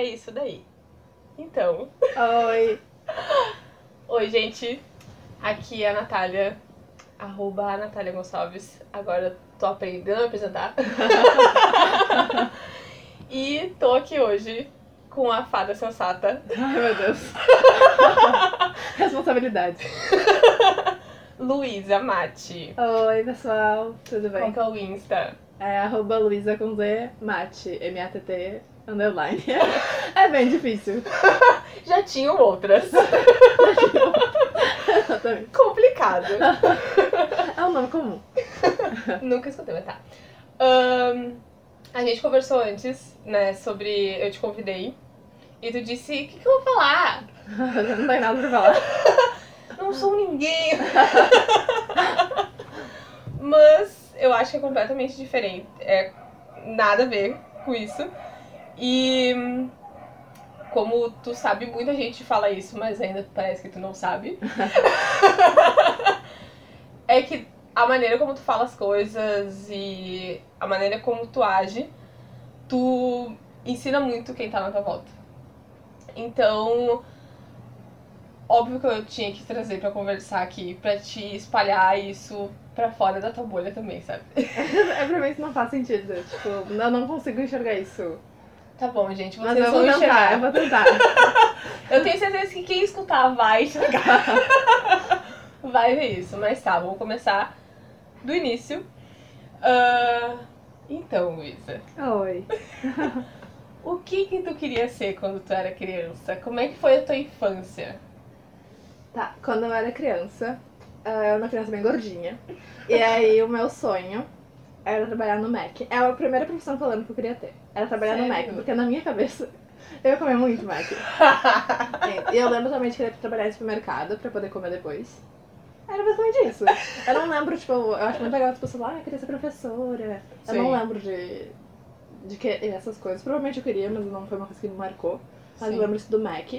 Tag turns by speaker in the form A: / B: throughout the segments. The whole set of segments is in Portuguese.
A: é isso daí. Então,
B: Oi.
A: oi, gente. Aqui é a Natália, arroba a Natália Gonçalves. Agora tô aprendendo a apresentar. e tô aqui hoje com a fada sensata,
B: Ai, meu Deus. Responsabilidade.
A: Luísa Mate.
B: Oi, pessoal. Tudo
A: Qual
B: bem?
A: que é o Insta?
B: É arroba Luísa com Z, mate, M-A-T-T, underline. É bem difícil.
A: Já tinham outras.
B: Exatamente.
A: Complicado.
B: É um nome comum.
A: Nunca escutei, mas tá. Ahn, a gente conversou antes, né, sobre. Eu te convidei. E tu disse: o que, que eu vou falar?
B: Não tem nada pra falar.
A: Não sou ninguém. Mas eu acho que é completamente diferente. É nada a ver com isso. E como tu sabe, muita gente fala isso, mas ainda parece que tu não sabe. é que a maneira como tu fala as coisas e a maneira como tu age, tu ensina muito quem tá na tua volta. Então, óbvio que eu tinha que trazer pra conversar aqui, pra te espalhar isso pra fora da tua bolha também, sabe?
B: É pra mim isso não faz sentido. Tipo, eu não consigo enxergar isso.
A: Tá bom, gente,
B: Mas
A: vocês
B: eu
A: vão
B: vou tentar, eu vou tentar.
A: Eu tenho certeza que quem escutar vai enxergar. vai ver isso. Mas tá, vamos começar do início. Ah, então, Luísa,
B: Oi.
A: o que que tu queria ser quando tu era criança? Como é que foi a tua infância?
B: Tá, quando eu era criança, eu era uma criança bem gordinha. E aí o meu sonho era trabalhar no Mac. É a primeira profissão lembro que eu queria ter. Era trabalhar no
A: Sério?
B: Mac, porque na minha cabeça eu ia comer muito Mac. E eu lembro também de querer trabalhar em supermercado pra poder comer depois. Era basicamente isso. Eu não lembro, tipo, eu acho muito legal as pessoas lá, ah, eu queria ser professora. Eu não
A: Sim.
B: lembro de, de que, essas coisas. Provavelmente eu queria, mas não foi uma coisa que me marcou. Mas
A: Sim.
B: eu lembro isso do Mac.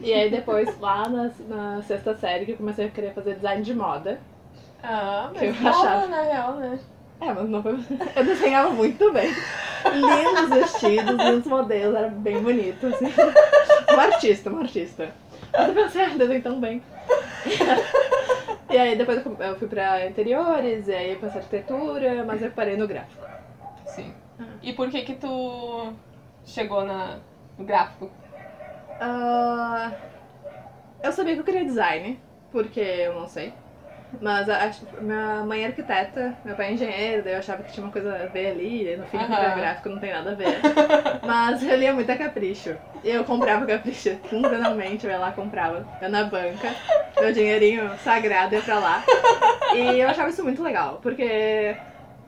B: E aí depois, lá na, na sexta série, que eu comecei a querer fazer design de moda.
A: Ah,
B: Que eu
A: mas
B: achava.
A: na real, né?
B: É, mas não foi... Eu desenhava muito bem. Lindos vestidos, lindos modelos, era bem bonito, assim. Uma artista, uma artista. Mas eu pensei, ah, desenho tão bem. E aí depois eu fui pra interiores, e aí eu passei arquitetura, mas eu parei no gráfico.
A: Sim.
B: Ah.
A: E por que que tu chegou na, no gráfico?
B: Ah, eu sabia que eu queria design, porque eu não sei. Mas a- minha mãe é arquiteta, meu pai é engenheiro, daí eu achava que tinha uma coisa a ver ali, no fim
A: Aham.
B: uh gráfico não tem nada a ver. Mas eu lia muito a Capricho. E eu comprava Capricho quinzenalmente, eu ia lá e comprava. Eu na banca, meu dinheirinho sagrado ia pra lá. E eu achava isso muito legal, porque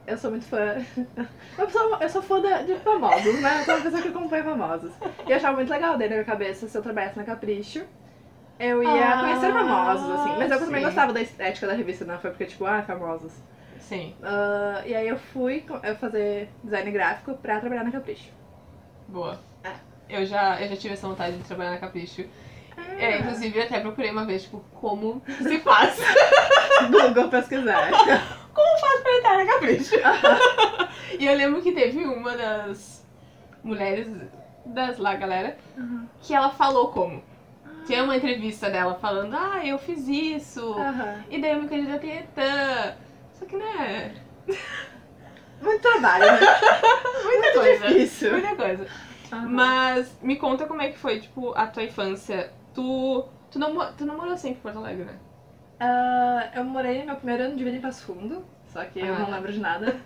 B: eu sou muito fã. Eu sou, eu sou fã da- de famosos, né? Eu sou uma pessoa que acompanha famosos. E eu achava muito legal daí na minha cabeça, se eu trabalhasse na Capricho, eu ia
A: Ah,
B: conhecer famosos, assim. Mas eu também gostava da estética da revista, não foi porque, tipo, ah, famosos.
A: Sim.
B: Ah, e aí eu fui fazer design gráfico pra trabalhar na Capricho.
A: Boa.
B: É.
A: Eu já, eu já tive essa vontade de trabalhar na Capricho. É, inclusive, até procurei uma vez, tipo, como se faz.
B: Google pesquisar.
A: como faz pra entrar na Capricho? e eu lembro que teve uma das mulheres das lá, galera, que ela falou como. Tinha uma entrevista dela falando, ah, eu fiz isso,
B: Aham.
A: e daí eu me candidatei a. Só que, né,
B: Muito trabalho, né?
A: muita coisa.
B: difícil.
A: Muita coisa.
B: Aham.
A: Mas me conta como é que foi, tipo, a tua infância. Tu, tu, não, tu não morou sempre em Porto Alegre, né?
B: Ah, eu morei meu primeiro ano de vida em Passo Fundo, só que eu
A: Ah.
B: não lembro de nada.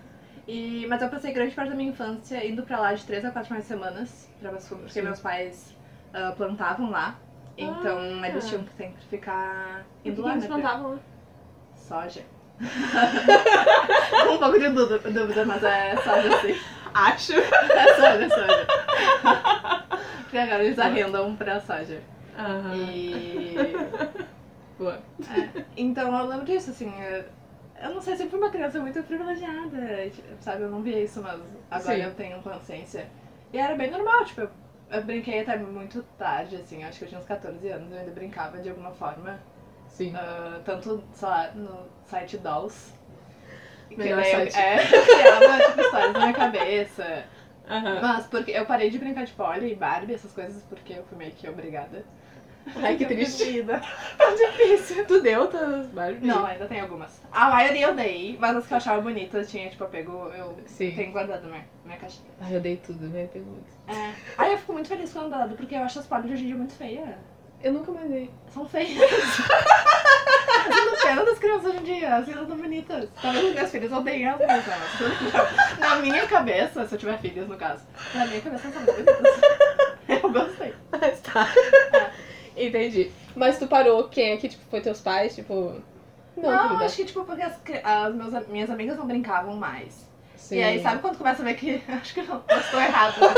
B: E, mas eu passei grande parte da minha infância indo pra lá de três a quatro de semanas pra Passo Fundo, porque
A: Sim.
B: meus pais ah, plantavam lá. Então
A: Ah.
B: eles tinham que sempre ficar indo lá,
A: eles
B: né?
A: plantavam lá?
B: Soja. um pouco de dúvida, mas é soja sim.
A: Acho.
B: É soja, é soja. Porque agora eles arrendam pra soja.
A: Aham.
B: E.
A: Boa.
B: é, então eu lembro disso, assim. Eu, eu não sei, sempre fui uma criança muito privilegiada, tipo, sabe? Eu não via isso, mas agora
A: Sim.
B: eu tenho consciência. E era bem normal, tipo, eu, eu brinquei até muito tarde, assim. Acho que eu tinha uns 14 anos, eu ainda brincava de alguma forma.
A: Sim.
B: ah, tanto, sei lá, no site Dolls. Que
A: Melhor
B: daí eu-
A: site.
B: É, eu criava, tipo, histórias na minha cabeça.
A: Aham.
B: Mas porque eu parei de brincar de pole e Barbie, essas coisas, porque eu fui meio que obrigada.
A: Ai, que triste.
B: Tá difícil.
A: Tu deu tuas Barbie?
B: Não, ainda tem algumas. A maioria eu dei, mas as que eu achava bonitas tinha, tipo, apego, eu
A: Sim.
B: tenho guardado na minha, minha caixinha.
A: Ai, eu dei tudo, me arrependo muito.
B: É. Aí eu fico muito feliz com o dado, porque eu acho as poles de hoje em dia muito feias.
A: Eu nunca mais dei.
B: São feias. Eu sinto pena das crianças hoje em dia, as crianças são bonitas. Talvez os meus filhos odeiem as minhas, né? mas Na minha cabeça, se eu tiver filhos no caso, na minha cabeça elas são bonitas. Eu gostei.
A: Mas tá. Entendi. Mas tu parou quem aqui? Tipo, foi teus pais? Tipo.
B: Não,
A: querida.
B: acho que tipo, porque as, as meus, minhas amigas não brincavam mais.
A: Sim.
B: E aí, sabe quando começa a ver que acho que não, eu estou errado. Né?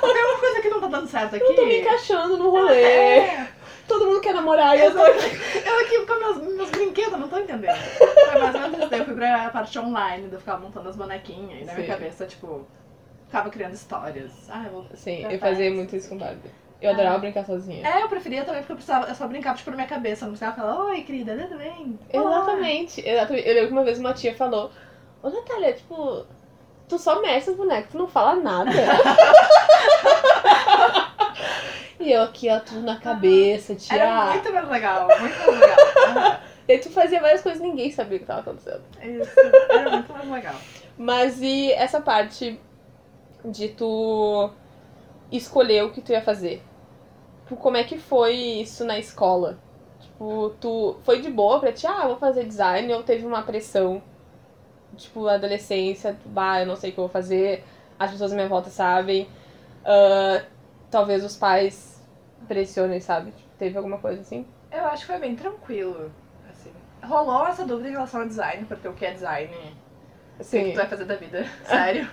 B: Tem uma coisa que não tá dando certo aqui.
A: Eu tô me encaixando no rolê.
B: É,
A: Todo mundo quer namorar e eu tô aqui.
B: eu aqui com meus, meus brinquedos, não tô entendendo. Foi mais ou menos isso. Daí eu fui pra parte online, eu ficava montando as bonequinhas. E na minha
A: Sim.
B: cabeça, tipo, ficava criando histórias. Ah, eu vou.
A: Sim, eu fazia muito isso com Barbie. Eu adorava brincar sozinha.
B: É, eu preferia também porque eu, precisava, eu só brincava tipo, na minha cabeça. Eu não precisava falar, oi, querida, tudo bem? Olá."
A: Exatamente, exatamente. Eu lembro que uma vez uma tia falou: Ô Natália, tipo, tu só mexe os bonecos, tu não fala nada. e eu aqui, ó, tudo na cabeça, tia.
B: Era muito mais legal, muito mais legal.
A: E tu fazia várias coisas e ninguém sabia o que tava acontecendo.
B: Isso, era muito mais legal.
A: Mas e essa parte de tu escolher o que tu ia fazer? Tipo, Como é que foi isso na escola? Tipo, tu foi de boa pra ti, ah, vou fazer design, ou teve uma pressão? Tipo, adolescência, bah, eu não sei o que eu vou fazer, as pessoas à minha volta sabem. ah, talvez os pais pressionem, sabe? Tipo, teve alguma coisa assim?
B: Eu acho que foi bem tranquilo. Assim. Rolou essa dúvida em relação ao design, porque o que é design? O que, que tu vai fazer da vida? Sério.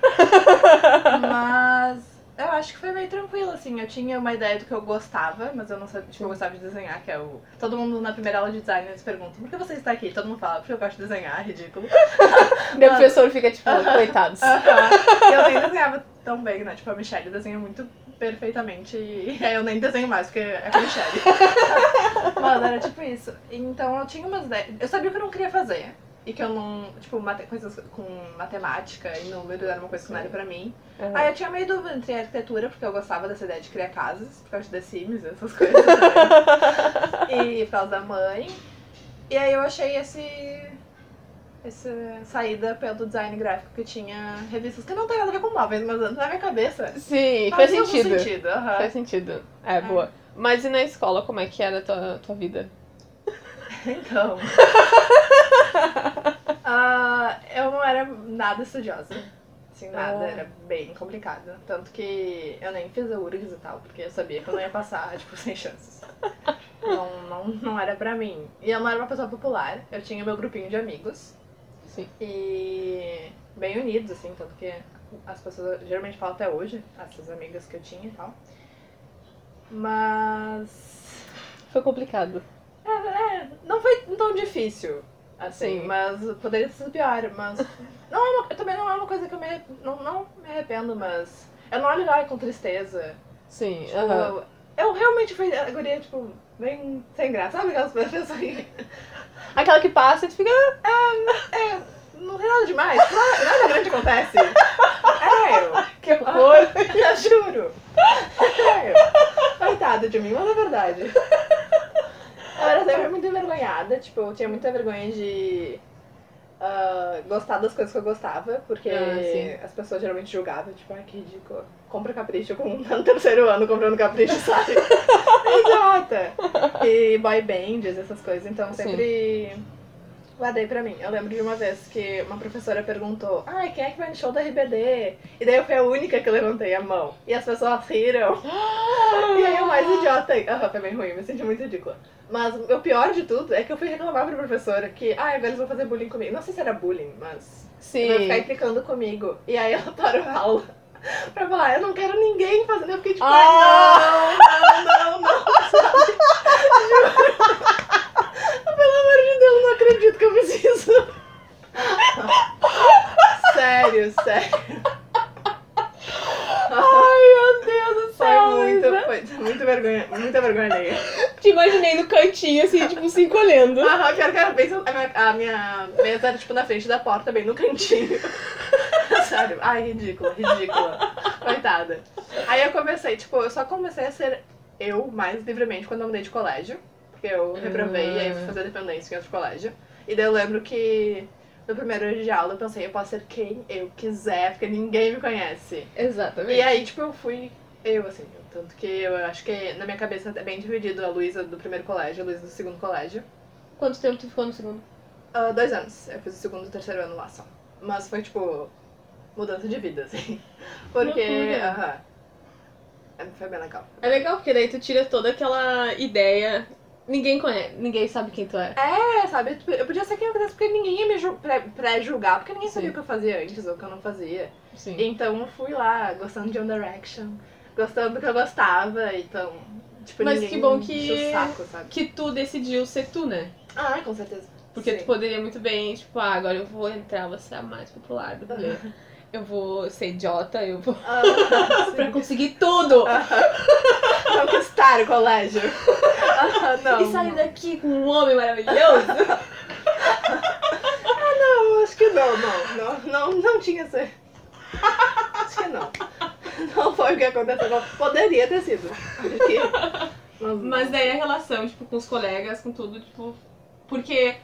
B: mas eu acho que foi bem tranquilo, assim. Eu tinha uma ideia do que eu gostava, mas eu não sabia, tipo, eu gostava de desenhar, que é o. Todo mundo na primeira aula de design eles perguntam, por que você está aqui? Todo mundo fala, porque eu gosto de desenhar, ridículo.
A: Meu professor fica tipo, coitados.
B: Aham. E eu nem desenhava tão bem, né? Tipo, a Michelle desenha muito perfeitamente e aí eu nem desenho mais, porque é a Michelle. Mas era tipo isso. Então eu tinha umas ideias. Eu sabia o que eu não queria fazer. E que eu não. Tipo, mate- coisas com matemática e números era uma coisa que não era pra mim.
A: Uhum.
B: Aí eu tinha meio dúvida entre arquitetura, porque eu gostava dessa ideia de criar casas, por causa de The Sims, essas coisas. também. e por causa da mãe. E aí eu achei esse. Essa saída pelo design gráfico que tinha revistas que não tem nada a ver com móveis, mas na minha cabeça.
A: Sim, faz sentido.
B: sentido. aham.
A: Faz sentido. É, boa. Mas e na escola, como é que era a tua, tua vida?
B: Então. Ah, eu não era nada estudiosa. Assim, nada,
A: Ah.
B: era bem complicado. Tanto que eu nem fiz a URGS e tal, porque eu sabia que eu não ia passar, tipo, sem chances. Não, não, não era pra mim. E eu não era uma pessoa popular, eu tinha meu grupinho de amigos.
A: Sim.
B: E bem unidos, assim, tanto que as pessoas geralmente falam até hoje, essas amigas que eu tinha e tal. Mas.
A: Foi complicado.
B: É, não foi tão difícil, assim,
A: Sim.
B: mas poderia ter sido pior, mas. Não é uma, também não é uma coisa que eu me, não, não me arrependo, mas. Eu não olho lá com tristeza.
A: Sim,
B: Tipo,
A: aham.
B: eu realmente fui a guria, tipo, bem sem graça. Sabe aquelas pessoas que.
A: Aquela que passa e tu fica.
B: É, não tem nada demais, nada, nada grande acontece. É, eu.
A: Que horror!
B: Eu juro. É, coitada de mim, mas é verdade. Eu era sempre muito envergonhada, tipo, eu tinha muita vergonha de ah, gostar das coisas que eu gostava, porque
A: Ah,
B: as pessoas geralmente julgavam, tipo, ai que ridículo. Compra capricho com no terceiro ano comprando capricho, sabe? Idiota. E boy bands, essas coisas, então
A: Sim.
B: Guardei pra mim. Eu lembro de uma vez que uma professora perguntou, ai, quem é que vai no show da RBD? E daí eu fui a única que levantei a mão. E as pessoas riram. E aí o mais idiota. Ah, foi bem ruim, me senti muito ridícula. Mas o pior de tudo é que eu fui reclamar pra professora que, ah, agora eles vão fazer bullying comigo. Não sei se era bullying, mas.
A: Sim.
B: Vai ficar implicando comigo. E aí ela parou a aula pra falar, eu não quero ninguém fazendo. Eu fiquei tipo,
A: Ah!
B: ai, não, não, não, não, sabe? Juro. Pelo amor de Deus, não acredito que eu fiz isso. sério, sério.
A: Ai, meu Deus do
B: Foi
A: céu!
B: foi muito vergonha, muita vergonha alheia.
A: Te imaginei no cantinho, assim, tipo, se encolhendo.
B: Aham, pior que era bem. A minha, a minha mesa era tipo na frente da porta, bem no cantinho. Sério. Ai, ridícula, ridícula. Coitada. Aí eu comecei, tipo, eu só comecei a ser eu mais livremente quando eu mudei de colégio. Porque eu reprovei e aí fui fazer dependência em outro colégio. E daí eu lembro que no primeiro dia de aula eu pensei, eu posso ser quem eu quiser, porque ninguém me conhece.
A: Exatamente.
B: E aí, tipo, eu fui eu, assim. Tanto que eu acho que na minha cabeça é bem dividido a Luísa do primeiro colégio, a Luísa do segundo colégio.
A: Quanto tempo tu ficou no segundo?
B: Ah, dois anos. Eu fiz o segundo e o terceiro ano lá só. Mas foi, tipo, mudança de vida, assim. Porque, aham. É, Foi bem legal.
A: É legal, porque daí tu tira toda aquela ideia. Ninguém conhece, ninguém sabe quem tu é.
B: É, sabe? Eu podia ser quem eu quisesse, porque ninguém ia me ju- pré- pré-julgar, porque ninguém sabia
A: Sim.
B: o que eu fazia antes ou o que eu não fazia.
A: Sim.
B: Então eu fui lá, gostando de One Direction, gostando do que eu gostava, então. Tipo,
A: Mas que bom que-
B: saco, sabe?
A: Que tu decidiu ser tu, né?
B: Ah, com certeza.
A: Porque
B: Sim.
A: tu poderia muito bem, tipo, ah, agora eu vou entrar, vou ser a mais popular do rolê. Eu vou ser idiota, eu vou.
B: Ah,
A: pra conseguir tudo!
B: Conquistar o colégio. Ah, não.
A: E sair daqui com um homem maravilhoso!
B: Não, acho que não, não, não, não, não tinha ser. Acho que não. Não foi o que aconteceu. Poderia ter sido. Mas,
A: Mas daí a relação, tipo, com os colegas, com tudo, tipo. Porque,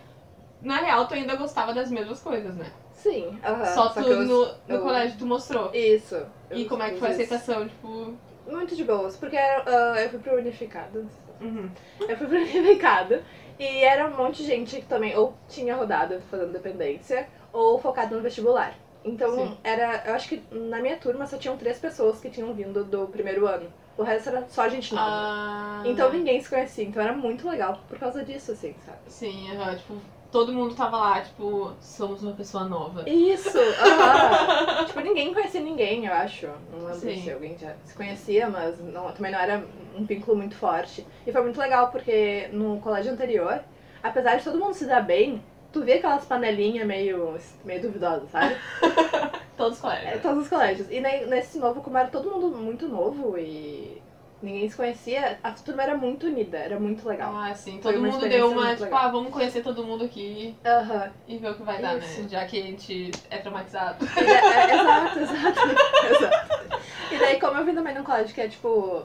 A: na real, tu ainda gostava das mesmas coisas, né?
B: sim, aham.
A: Só tu
B: que eu-
A: no, no
B: eu-
A: colégio tu mostrou.
B: Isso.
A: E como é que foi a aceitação, tipo.
B: Muito de boas, porque ah, eu fui pro Unificado.
A: Uhum.
B: Eu fui pro Unificado. E era um monte de gente que também ou tinha rodado fazendo dependência ou focado no vestibular. Então,
A: Sim.
B: era. Eu acho que na minha turma só tinham três pessoas que tinham vindo do primeiro ano. O resto era só gente nova.
A: Ah,
B: Então ninguém se conhecia, então era muito legal por causa disso, assim, sabe?
A: Sim, aham, tipo, todo mundo tava lá, tipo, somos uma pessoa nova.
B: Isso! aham. tipo, ninguém conhecia ninguém, eu acho. Não lembro
A: Sim.
B: se alguém já se conhecia, mas não- também não era um vínculo muito forte. E foi muito legal porque no colégio anterior, apesar de todo mundo se dar bem, tu via aquelas panelinhas meio, meio duvidosas, sabe?
A: Todos os
B: É,
A: colegas.
B: todos os colégios. E ne- nesse novo, como era todo mundo muito novo e ninguém se conhecia, a turma era muito unida, era muito legal.
A: Ah, sim. Todo mundo deu uma, tipo, ah, vamos conhecer todo mundo aqui
B: Aham.
A: e ver o que vai dar,
B: Isso.
A: né? Já que a gente é traumatizado.
B: Da- é, exato, exato, exato. E daí, como eu vim também num colégio que é tipo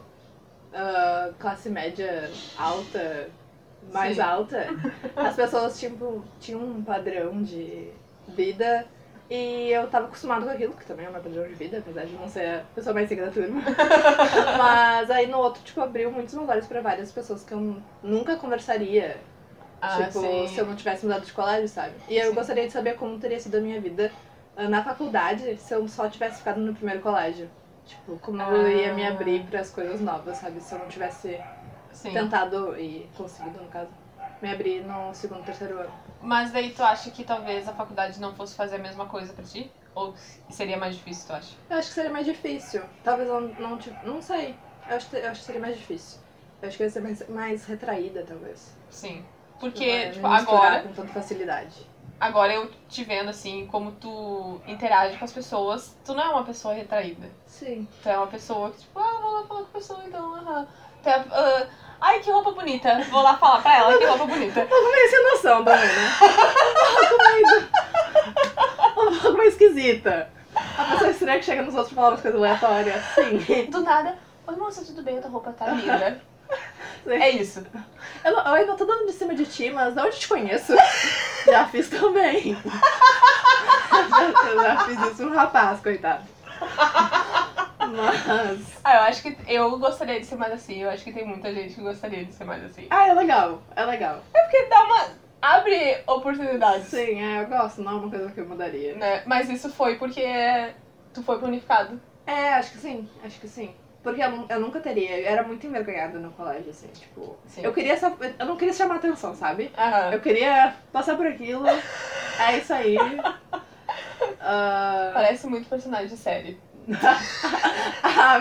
B: ah, classe média alta, mais
A: Sim.
B: alta, as pessoas tipo, tinham um padrão de vida e eu tava acostumada com aquilo, que também é meu padrão de vida, apesar de não ser a pessoa mais rica da turma. Mas aí no outro, tipo, abriu muitos meus olhos pra várias pessoas que eu nunca conversaria
A: Ah,
B: tipo,
A: sim.
B: se eu não tivesse mudado de colégio, sabe? E eu
A: Sim.
B: gostaria de saber como teria sido a minha vida ah, na faculdade se eu só tivesse ficado no primeiro colégio. Tipo, como eu ia me
A: Ah.
B: abrir para as coisas novas, sabe? Se eu não tivesse
A: Sim.
B: tentado e conseguido, no caso, me abrir no segundo, terceiro ano.
A: Mas daí tu acha que talvez a faculdade não fosse fazer a mesma coisa pra ti? Ou seria mais difícil, tu acha?
B: Eu acho que seria mais difícil. Talvez eu não, tive. Não sei. Eu acho, que- eu acho que seria mais difícil. Eu acho que eu ia ser mais, mais retraída, talvez.
A: Sim.
B: Não
A: Porque,
B: ia
A: tipo, agora,
B: Com tanta facilidade.
A: agora eu te vendo assim, como tu interage com as pessoas, tu não é uma pessoa retraída.
B: Sim.
A: Tu é uma pessoa que, tipo, ah, vou lá falar com a pessoa, então, aham. Tu é, ah, Ai, que roupa bonita. Vou lá falar pra ela que roupa bonita.
B: Um pouco meio sem noção também, né? Um pouco meio... Esquisita. A pessoa estranha que chega nos outros e fala umas coisas aleatórias. Sim.
A: Do nada, oi moça, tudo bem? A tua roupa tá linda. É isso.
B: Eu, eu ainda tô dando de cima de ti, mas de onde te conheço? Já fiz também. Eu já fiz isso um rapaz, coitado. Mas.
A: Ah, eu acho que eu gostaria de ser mais assim. Eu acho que tem muita gente que gostaria de ser mais assim.
B: Ah, é legal, é legal.
A: Porque dá uma. abre oportunidades.
B: Sim, é, eu gosto, não é uma coisa que eu mudaria.
A: Né? Mas isso foi porque tu foi pro unificado.
B: É, acho que sim, acho que sim. Porque eu, eu nunca teria, eu era muito envergonhada no colégio, assim, tipo.
A: Sim.
B: Eu queria só. Eu não queria chamar atenção, sabe?
A: Aham.
B: Eu queria passar por aquilo. É isso aí. Ah,
A: Parece muito personagem de série.
B: Ah,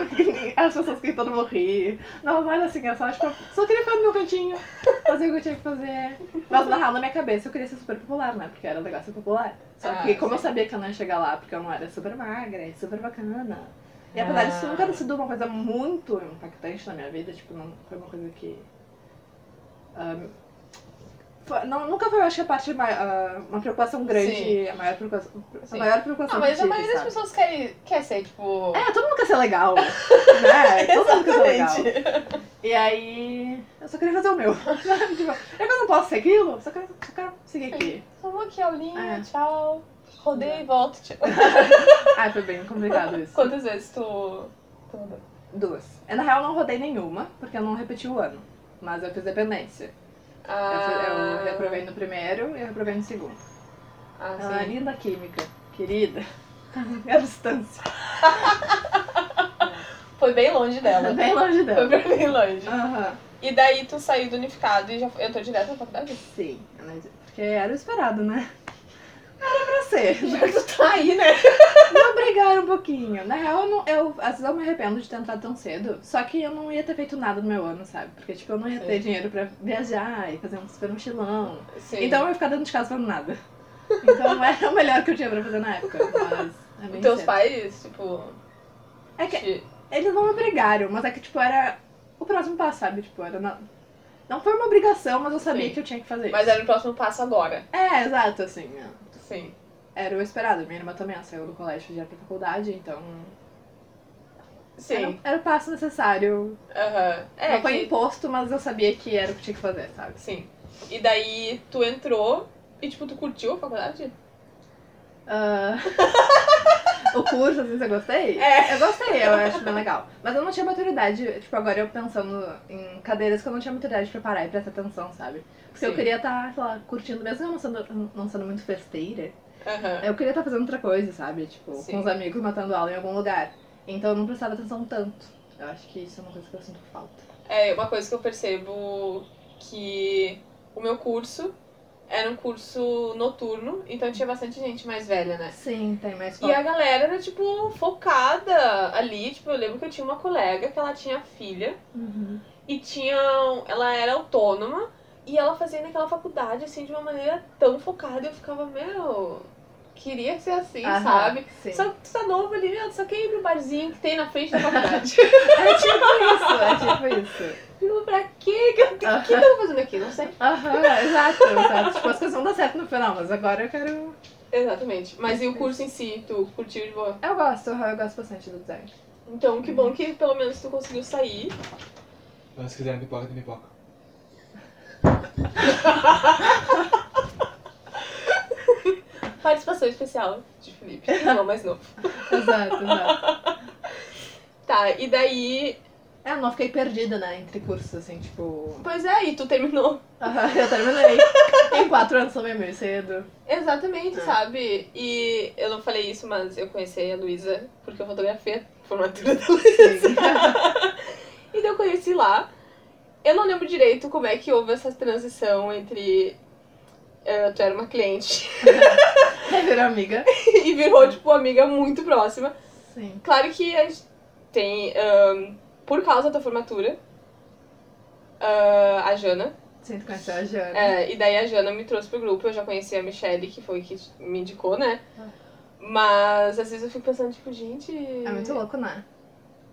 B: as pessoas mundo ri. Não, mas assim, eu só, tipo, só queria ficar no meu cantinho, fazer o que eu tinha que fazer. Mas na real, na minha cabeça, eu queria ser super popular, né? Porque era legal ser popular. Só
A: Ah,
B: que como eu
A: sim.
B: sabia que eu não ia chegar lá, porque eu não era super magra e super bacana. E apesar disso
A: Ah.
B: nunca ter sido uma coisa muito impactante na minha vida, tipo, não foi uma coisa que ah, foi- não, nunca foi, eu acho que a parte mai- ah, uma preocupação grande,
A: Sim.
B: a maior preocupação, a maior preocupação
A: Ah, mas
B: que
A: a
B: tive,
A: maioria das
B: sabe?
A: pessoas quer, quer ser, tipo.
B: É, todo mundo quer ser legal, né? Todo mundo quer ser legal. E aí, eu só queria fazer o meu. tipo, eu não posso ser aquilo, só quero, só quero seguir aqui.
A: Só vou aqui, aulinha,
B: É.
A: tchau. Rodei e volto. Tchau.
B: Ai, foi bem complicado isso.
A: Quantas vezes tu. tu?
B: Duas. Eu, na real, não rodei nenhuma, porque eu não repeti o ano. Mas eu fiz dependência.
A: Ah,
B: Eu, eu reprovei no primeiro e eu reprovei no segundo.
A: Ah,
B: é
A: sim.
B: linda química, querida. A distância.
A: Foi bem longe dela.
B: Bem longe
A: Foi
B: dela.
A: pra bem longe.
B: Aham.
A: E daí tu saiu do unificado e já foi... Eu tô direto na faculdade?
B: Sim. Porque era o esperado, né? Era pra ser.
A: Já que tu tá aí, né?
B: Me obrigaram um pouquinho. Na real, eu, não, eu às vezes eu me arrependo de ter entrado tão cedo. Só que eu não ia ter feito nada no meu ano, sabe? Porque, tipo, eu não ia ter
A: Sim.
B: dinheiro pra viajar e fazer um super mochilão.
A: Sim.
B: Então eu ia ficar dentro de casa fazendo nada. Então não era o melhor que eu tinha pra fazer na época. Mas é bem
A: Teus
B: cedo.
A: pais, tipo.
B: É que
A: te-
B: eles não me obrigaram, mas é que, tipo, era o próximo passo, sabe? Tipo, era. Não, não foi uma obrigação, mas eu sabia
A: Sim.
B: que eu tinha que fazer
A: Mas
B: isso.
A: era o próximo passo agora.
B: É, exato, assim. é.
A: Sim.
B: Era o esperado. Minha irmã também saiu do colégio já pra faculdade, então.
A: Sim.
B: Era, era o passo necessário.
A: Aham. É,
B: não foi
A: que-
B: imposto, mas eu sabia que era o que tinha que fazer, sabe?
A: Sim. E daí tu entrou e, tipo, tu curtiu a faculdade?
B: Ah, o curso, assim, você gostei?
A: É.
B: Eu gostei, eu acho bem legal. Mas eu não tinha maturidade, tipo, agora eu pensando em cadeiras que eu não tinha maturidade pra parar e prestar atenção, sabe? Porque eu
A: Sim.
B: queria estar, sei lá, curtindo, mesmo eu não sendo, não sendo muito festeira,
A: Aham.
B: eu queria estar fazendo outra coisa, sabe? Tipo,
A: Sim.
B: com os amigos matando aula em algum lugar. Então eu não prestava atenção tanto. Eu acho que isso é uma coisa que eu sinto falta.
A: É uma coisa que eu percebo que o meu curso era um curso noturno, então tinha bastante gente mais velha, né?
B: Sim, tem mais
A: E a galera era, tipo, focada ali. Tipo, eu lembro que eu tinha uma colega que ela tinha filha
B: Uhum.
A: e tinha. Ela era autônoma e ela fazia naquela faculdade, assim, de uma maneira tão focada. Eu ficava, meu. Queria ser assim,
B: Aham,
A: sabe?
B: Sim.
A: Só que tu tá novo ali, meu, tu só quer ir pro barzinho que tem na frente da faculdade.
B: É tipo isso, é tipo isso.
A: Tipo, pra quê? que O que eu tô fazendo aqui? Não sei.
B: Aham, exato, exato. Tipo, as coisas vão dar certo no final, mas agora eu quero.
A: Exatamente. Mas e o curso em si, tu curtiu de boa?
B: Eu gosto, eu gosto bastante do design.
A: Então, que bom que pelo menos tu conseguiu sair.
C: Mas se quiserem pipoca, tem pipoca.
A: Participação especial de Felipe, irmão mais novo.
B: Exato, exato.
A: Tá, e daí.
B: É, eu não fiquei perdida, né, entre cursos, assim, tipo.
A: Pois é, e tu terminou.
B: Aham, eu terminei. em quatro anos também meio cedo.
A: Exatamente,
B: É.
A: sabe? E eu não falei isso, mas eu conheci a Luísa porque eu fotografei a formatura da Luísa. E daí eu conheci lá. Eu não lembro direito como é que houve essa transição entre. eh, tu era uma cliente
B: Aí virou amiga.
A: e virou, tipo, amiga muito próxima.
B: Sim.
A: Claro que a gente tem, ahn, por causa da formatura, ah, a Jana.
B: Sim, tu conheceu a Jana.
A: É, e daí a Jana me trouxe pro grupo, eu já conhecia a Michelle, que foi que me indicou, né?
B: Ah.
A: Mas às vezes eu fico pensando, tipo, gente.
B: É muito louco, né?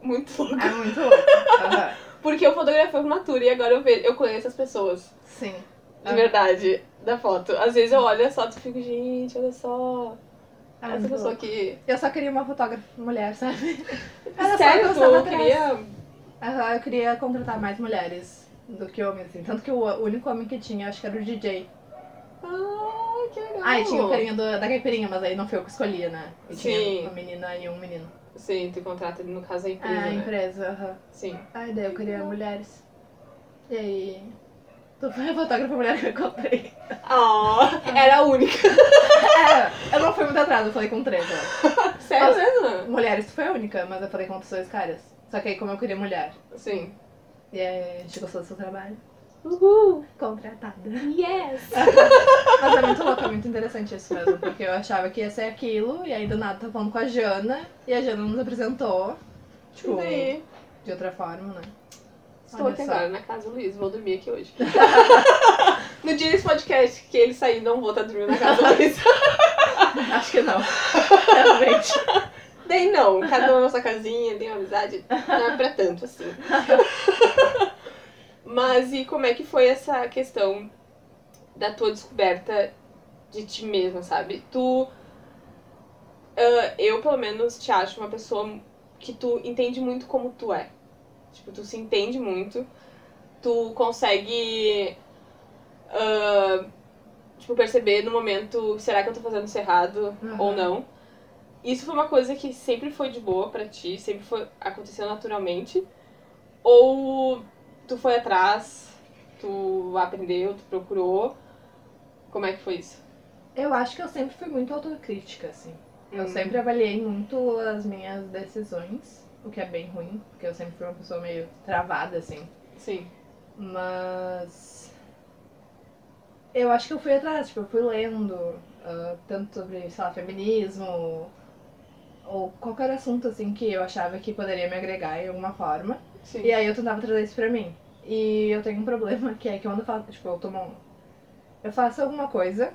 A: Muito louco.
B: É muito louco. Aham.
A: Porque eu fotografei a formatura e agora eu, vejo, eu conheço as pessoas,
B: Sim.
A: de
B: Ah.
A: verdade, da foto. Às vezes eu olho a foto e fico, gente, olha só.
B: É
A: essa pessoa que.
B: Eu só queria uma fotógrafa mulher, sabe? Era só
A: Sério,
B: que eu atrás.
A: queria.
B: Eu queria contratar mais mulheres do que homens, assim. Tanto que o único homem que tinha, acho que era o DJ.
A: Ah, que legal.
B: Ah, e tinha o carinha do, da caipirinha, mas aí não foi eu que escolhia, né? E
A: Sim.
B: tinha uma menina e um menino.
A: Sim, tu contrata, no caso, a empresa,
B: É, a
A: né?
B: empresa, aham.
A: Sim.
B: Aí daí eu queria mulheres. E aí. Tu foi a fotógrafa mulher que eu encontrei.
A: Oh, era a única.
B: É, eu não fui muito atrás, eu falei com três, acho.
A: Sério mesmo?
B: Mulheres, tu foi a única, mas eu falei com outros dois caras. Só que aí como eu queria mulher.
A: Sim.
B: E aí a gente gostou do seu trabalho.
A: Uhul.
B: Contratada.
A: Yes.
B: Mas é muito louco, é muito interessante isso mesmo, porque eu achava que ia ser aquilo, e aí do nada tô falando com a Jana, e a Jana nos apresentou, tipo,
A: daí?
B: de outra forma, né?
A: Estou
B: Olha
A: aqui
B: só.
A: agora na casa do Luiz, vou dormir aqui hoje. no dia desse podcast que ele sair, não vou estar dormindo na casa do Luiz.
B: Acho que não. Realmente.
A: Daí não, cada um na sua casinha, tem uma amizade. Não é pra tanto assim. Mas e como é que foi essa questão da tua descoberta de ti mesma, sabe? Tu. ah, eu, pelo menos, te acho uma pessoa que tu entende muito como tu é. Tipo, tu se entende muito. Tu consegue. ah, tipo, perceber no momento, será que eu tô fazendo isso errado
B: Aham.
A: ou não? Isso foi uma coisa que sempre foi de boa pra ti, sempre foi aconteceu naturalmente? Ou tu foi atrás, tu aprendeu, tu procurou? Como é que foi isso?
B: Eu acho que eu sempre fui muito autocrítica, assim. Eu
A: Hum.
B: sempre avaliei muito as minhas decisões, o que é bem ruim, porque eu sempre fui uma pessoa meio travada, assim.
A: Sim.
B: Mas. Eu acho que eu fui atrás, tipo, eu fui lendo ah, tanto sobre, sei lá, feminismo ou qualquer assunto, assim, que eu achava que poderia me agregar em alguma forma.
A: Sim.
B: E aí eu tentava trazer isso pra mim. E eu tenho um problema que é que quando eu faço, tipo, eu tomo. um- Eu faço alguma coisa,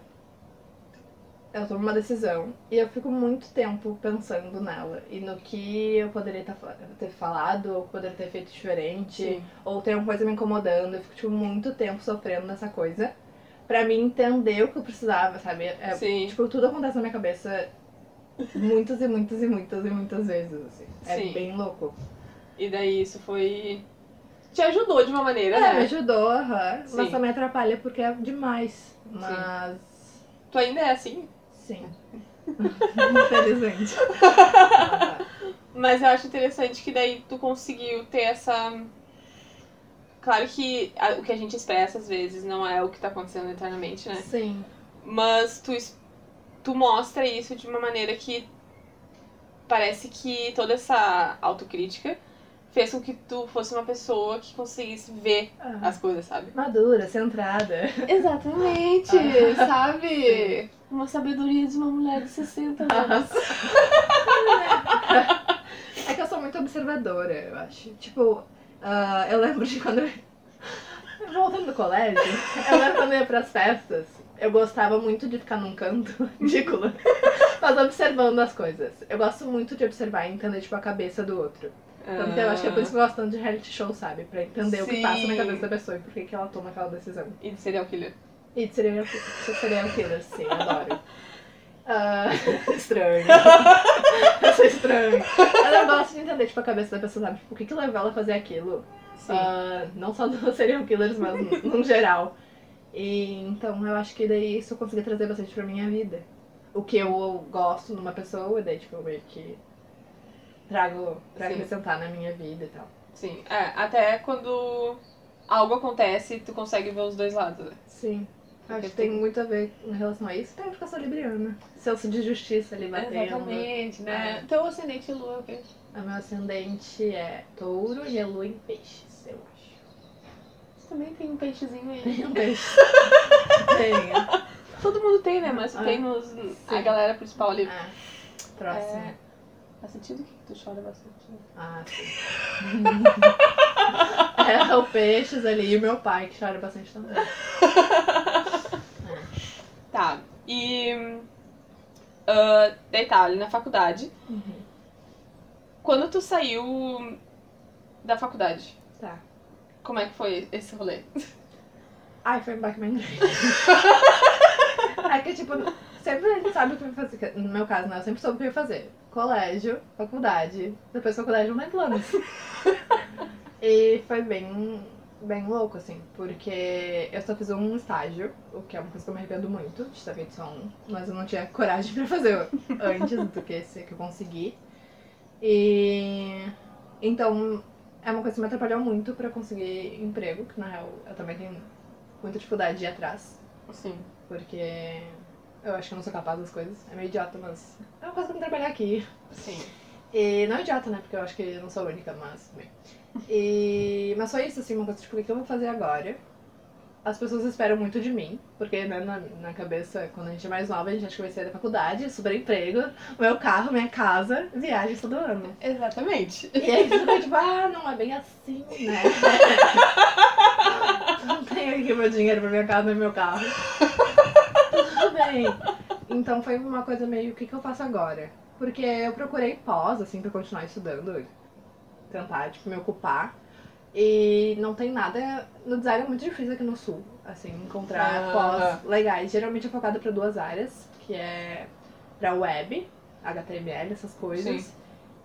B: eu tomo uma decisão e eu fico muito tempo pensando nela e no que eu poderia tá ter falado, ou poderia ter feito diferente,
A: Sim.
B: ou tem uma coisa me incomodando, eu fico tipo, muito tempo sofrendo nessa coisa pra mim entender o que eu precisava, sabe? É,
A: Sim.
B: Tipo, tudo acontece na minha cabeça muitas e muitas e muitas e muitas vezes, assim. É
A: Sim.
B: bem louco.
A: E daí isso foi. Te ajudou de uma maneira,
B: É, me
A: né?
B: ajudou, aham.
A: Sim.
B: Mas também atrapalha porque é demais. Mas.
A: Tu ainda é assim?
B: Sim. Infelizmente.
A: Mas eu acho interessante que daí tu conseguiu ter essa. Claro que o que a gente expressa às vezes não é o que tá acontecendo eternamente, né?
B: Sim.
A: Mas tu, tu mostra isso de uma maneira que parece que toda essa autocrítica fez com que tu fosse uma pessoa que conseguisse ver
B: Ah,
A: as coisas, sabe?
B: Madura, centrada.
A: Exatamente, sabe? Uma sabedoria de uma mulher de 60 anos.
B: É que eu sou muito observadora, eu acho. Tipo, ah, eu lembro de quando eu. Voltando do colégio, eu lembro quando eu ia pras festas, eu gostava muito de ficar num canto ridículo, mas observando as coisas. Eu gosto muito de observar e entender, tipo, a cabeça do outro. Tanto que eu acho que é por isso que eu gosto tanto de reality show, sabe? Pra entender o que
A: Sim.
B: passa na cabeça da pessoa e por que que ela toma aquela decisão.
A: E de serial killer.
B: E de serial, serial killer, sim, adoro. Ah, estranho. eu sou estranho. Eu gosto de entender, tipo, a cabeça da pessoa, sabe? Tipo, o que que levou ela a fazer aquilo?
A: Sim.
B: Ah, não só dos serial killers, mas no, geral. E então eu acho que daí isso eu consegui trazer bastante pra minha vida. O que eu gosto numa pessoa, daí tipo, eu meio que trago pra
A: Sim.
B: acrescentar na minha vida e tal.
A: Sim. É, até quando algo acontece, tu consegue ver os dois lados, né?
B: Sim.
A: Porque
B: Acho que tem muito a ver em relação a isso, porque eu sou libriana. Senso de justiça ali batendo.
A: Exatamente, né?
B: É.
A: Teu ascendente lua, ok?
B: O meu ascendente é touro e a lua em peixes, eu acho.
A: Você também tem um peixezinho aí.
B: Tem um peixe. Tenho.
A: Todo mundo tem, né? Mas
B: Ah,
A: tem nos, a galera principal ali.
B: Ah, próximo.
A: É, faz sentido que tu chora bastante. né?
B: Ah, sim. é o peixes ali e o meu pai, que chora bastante também.
A: Tá. E. ah, daí tá, ali na faculdade.
B: Uhum.
A: Quando tu saiu da faculdade,
B: Tá.
A: como é que foi esse rolê?
B: Ai, foi um baque bem grande. é que, tipo, sempre a gente sabe o que vai fazer. No meu caso, né? Eu sempre soube o que eu ia fazer. Colégio, faculdade. Depois da faculdade não tem planos. e foi bem, bem louco, assim. Porque eu só fiz um estágio, o que é uma coisa que eu me arrependo muito de ter feito só um. Mas eu não tinha coragem pra fazer antes do que esse que eu consegui. E... Então, é uma coisa que me atrapalhou muito pra conseguir emprego, que na real eu também tenho muita dificuldade de ir atrás,
A: Sim.
B: porque eu acho que eu não sou capaz das coisas. É meio idiota, mas é uma coisa pra me trabalhar aqui.
A: Sim.
B: E não é idiota, né? Porque eu acho que eu não sou a única, mas. E... Mas foi isso, assim, uma coisa tipo, o que eu vou fazer agora? As pessoas esperam muito de mim, porque né, na, na cabeça, quando a gente é mais nova, a gente acha que vai sair da faculdade, super emprego, meu carro, minha casa, viagens todo ano.
A: Exatamente.
B: E aí você fica tipo, ah, não é bem assim, né? não tenho aqui meu dinheiro pra minha casa e meu carro. Bem. Então foi uma coisa meio, o que, que eu faço agora? Porque eu procurei pós, assim, pra continuar estudando, tentar, tipo, me ocupar. E não tem nada. No design é muito difícil aqui no sul, assim, encontrar
A: Ah.
B: pós legais. Geralmente é focado para duas áreas, que é pra web, HTML, essas coisas.
A: Sim.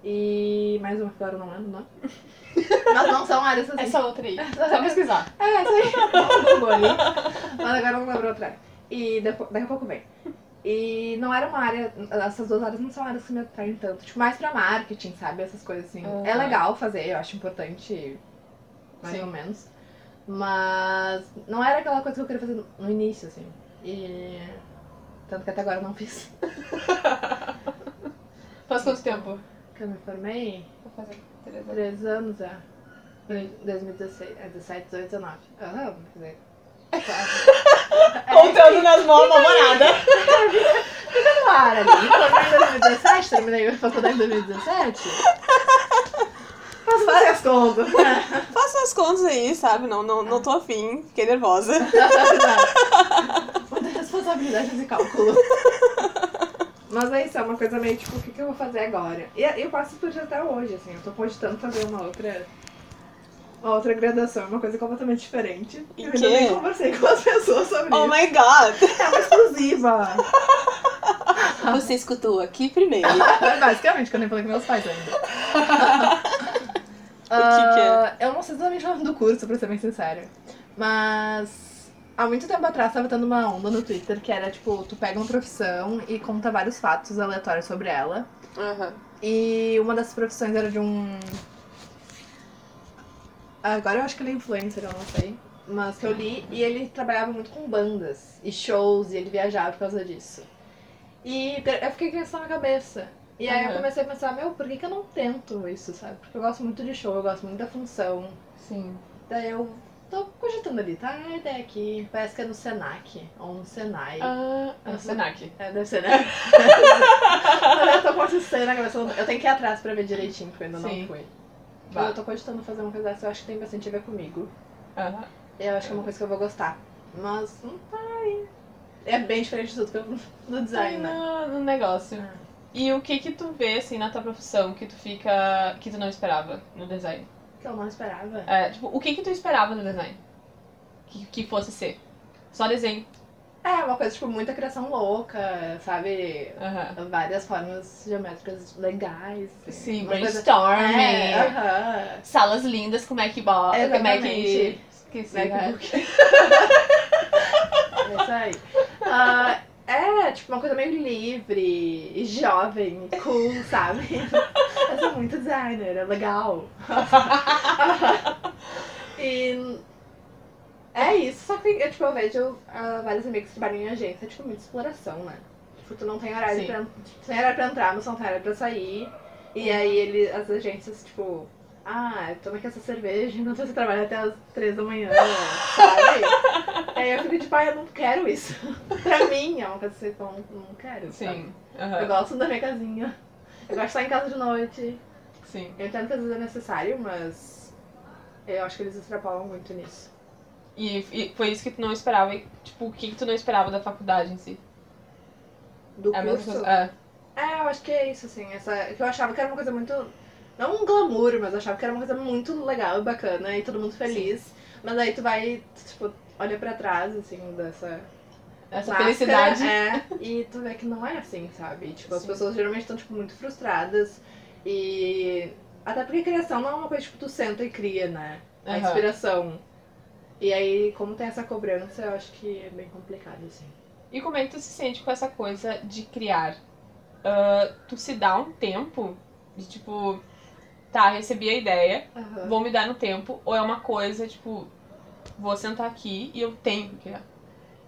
B: E mais uma que agora eu não lembro, não. Mas não são áreas assim.
A: Essa outra aí. Só pesquisar.
B: É, essa aí. Mas agora eu não lembro outra área. E depois, daqui a pouco vem. E não era uma área. Essas duas áreas não são áreas que me atraem tanto. Tipo, mais pra marketing, sabe? Essas coisas assim. É
A: Aham.
B: legal fazer, eu acho importante, mais
A: Sim.
B: ou menos. Mas não era aquela coisa que eu queria fazer no- início, assim. E. Tanto que até agora eu não fiz.
A: Faz quanto tempo?
B: Que eu me formei,
A: Vou fazer três anos.
B: três anos já. Em 2016. É 17, 18, 19. Aham, quer dizer.
A: Contando nas mãos da namorada.
B: no ar ali. Formei em 2017, terminei a faculdade em 2017. Posso fazer as contas.
D: Faça as contas aí, sabe? Não, não, não tô afim, fiquei nervosa.
B: Muita responsabilidade de cálculo. Mas é isso, é uma coisa meio tipo, o que, que eu vou fazer agora? E eu passo por isso até hoje, assim, eu tô cogitando fazer uma outra. Uma outra graduação, uma coisa completamente diferente.
D: Em
B: eu ainda nem conversei com as pessoas sobre
D: Oh
B: isso.
D: my god!
B: É uma exclusiva.
D: Você escutou aqui primeiro.
B: Basicamente, que eu nem falei com meus pais ainda.
D: O que que é?
B: Ah, Eu não sei exatamente o nome do curso, pra ser bem sincera. Mas há muito tempo atrás tava tendo uma onda no Twitter que era tipo, tu pega uma profissão e conta vários fatos aleatórios sobre ela.
D: Aham.
B: E uma dessas profissões era de um. Agora eu acho que ele é influencer, eu não sei. Mas que eu li, e ele trabalhava muito com bandas e shows, e ele viajava por causa disso. E eu fiquei com isso na cabeça. E aí eu comecei a pensar, meu, por que, que eu não tento isso, sabe? Porque eu gosto muito de show, eu gosto muito da função.
A: Sim.
B: Daí eu tô cogitando ali, tá? A ideia aqui, parece que é no Senac, ou no Senai.
A: Ah, no Senac.
B: É, deve ser, né? Eu tô com essa cena na cabeça. Eu tenho que ir atrás pra ver direitinho, porque eu ainda
A: Sim.
B: não fui.
A: Vá.
B: Eu tô cogitando fazer uma coisa dessa, eu acho que tem bastante a ver comigo.
A: Aham.
B: Eu acho que é uma coisa que eu vou gostar. Mas não tá aí. É bem diferente de tudo que eu do design, né?
A: no, no negócio. E o que que tu vê, assim, na tua profissão que tu fica... que tu não esperava no design?
B: Que eu não esperava.
A: É, tipo, o que que tu esperava no design? Que, que fosse ser? Só desenho.
B: É, uma coisa, tipo, muita criação louca, sabe?
A: Aham.
B: Várias formas geométricas legais.
A: Sim,
B: uma coisa-
A: brainstorming.
B: É, aham.
A: Salas lindas com Macbook.
B: Exatamente.
A: Mac... Esqueci?
B: MacBook. É isso aí. Ah, é, tipo, uma coisa meio livre, e jovem, cool, sabe? Eu sou muito designer, é legal. e é isso, só que eu, tipo, eu vejo ah, vários amigos que trabalham em agência, é, tipo, muita exploração, né? Tipo, tu não tem horário
A: Sim.
B: pra, tu tem horário pra entrar, mas não tem horário pra sair. E aí ele, as agências, tipo, ah, toma aqui essa cerveja enquanto você trabalha até as três da manhã, sabe? aí eu fico tipo, ah, eu não quero isso. pra mim é uma coisa que eu não, não quero.
A: Sim.
B: Eu
A: aham.
B: gosto da minha casinha. Eu gosto de estar em casa de noite.
A: Sim.
B: Eu entendo que às vezes é necessário, mas eu acho que eles extrapolam muito nisso.
A: E, e foi isso que tu não esperava. e, Tipo, o que que tu não esperava da faculdade em si?
B: Do
A: É mesma
B: curso.
A: coisa. É.
B: É, eu acho que é isso, assim. Essa, que eu achava que era uma coisa muito. Não um glamour, mas eu achava que era uma coisa muito legal e bacana e todo mundo feliz. Mas aí tu vai, tipo, olha pra trás, assim, dessa.
A: Essa
B: máscara,
A: felicidade.
B: É, e tu vê que não é assim, sabe? Tipo, as
A: Sim.
B: pessoas geralmente estão, tipo, muito frustradas. E. Até porque criação não é uma coisa, tipo, tu senta e cria, né? A
A: Aham.
B: inspiração. E aí, como tem essa cobrança, eu acho que é bem complicado, assim.
A: E como é que tu se sente com essa coisa de criar? Ah, tu se dá um tempo de tipo, tá, recebi a ideia, vou me dar no tempo, ou é uma coisa, tipo, vou sentar aqui e eu tenho que criar?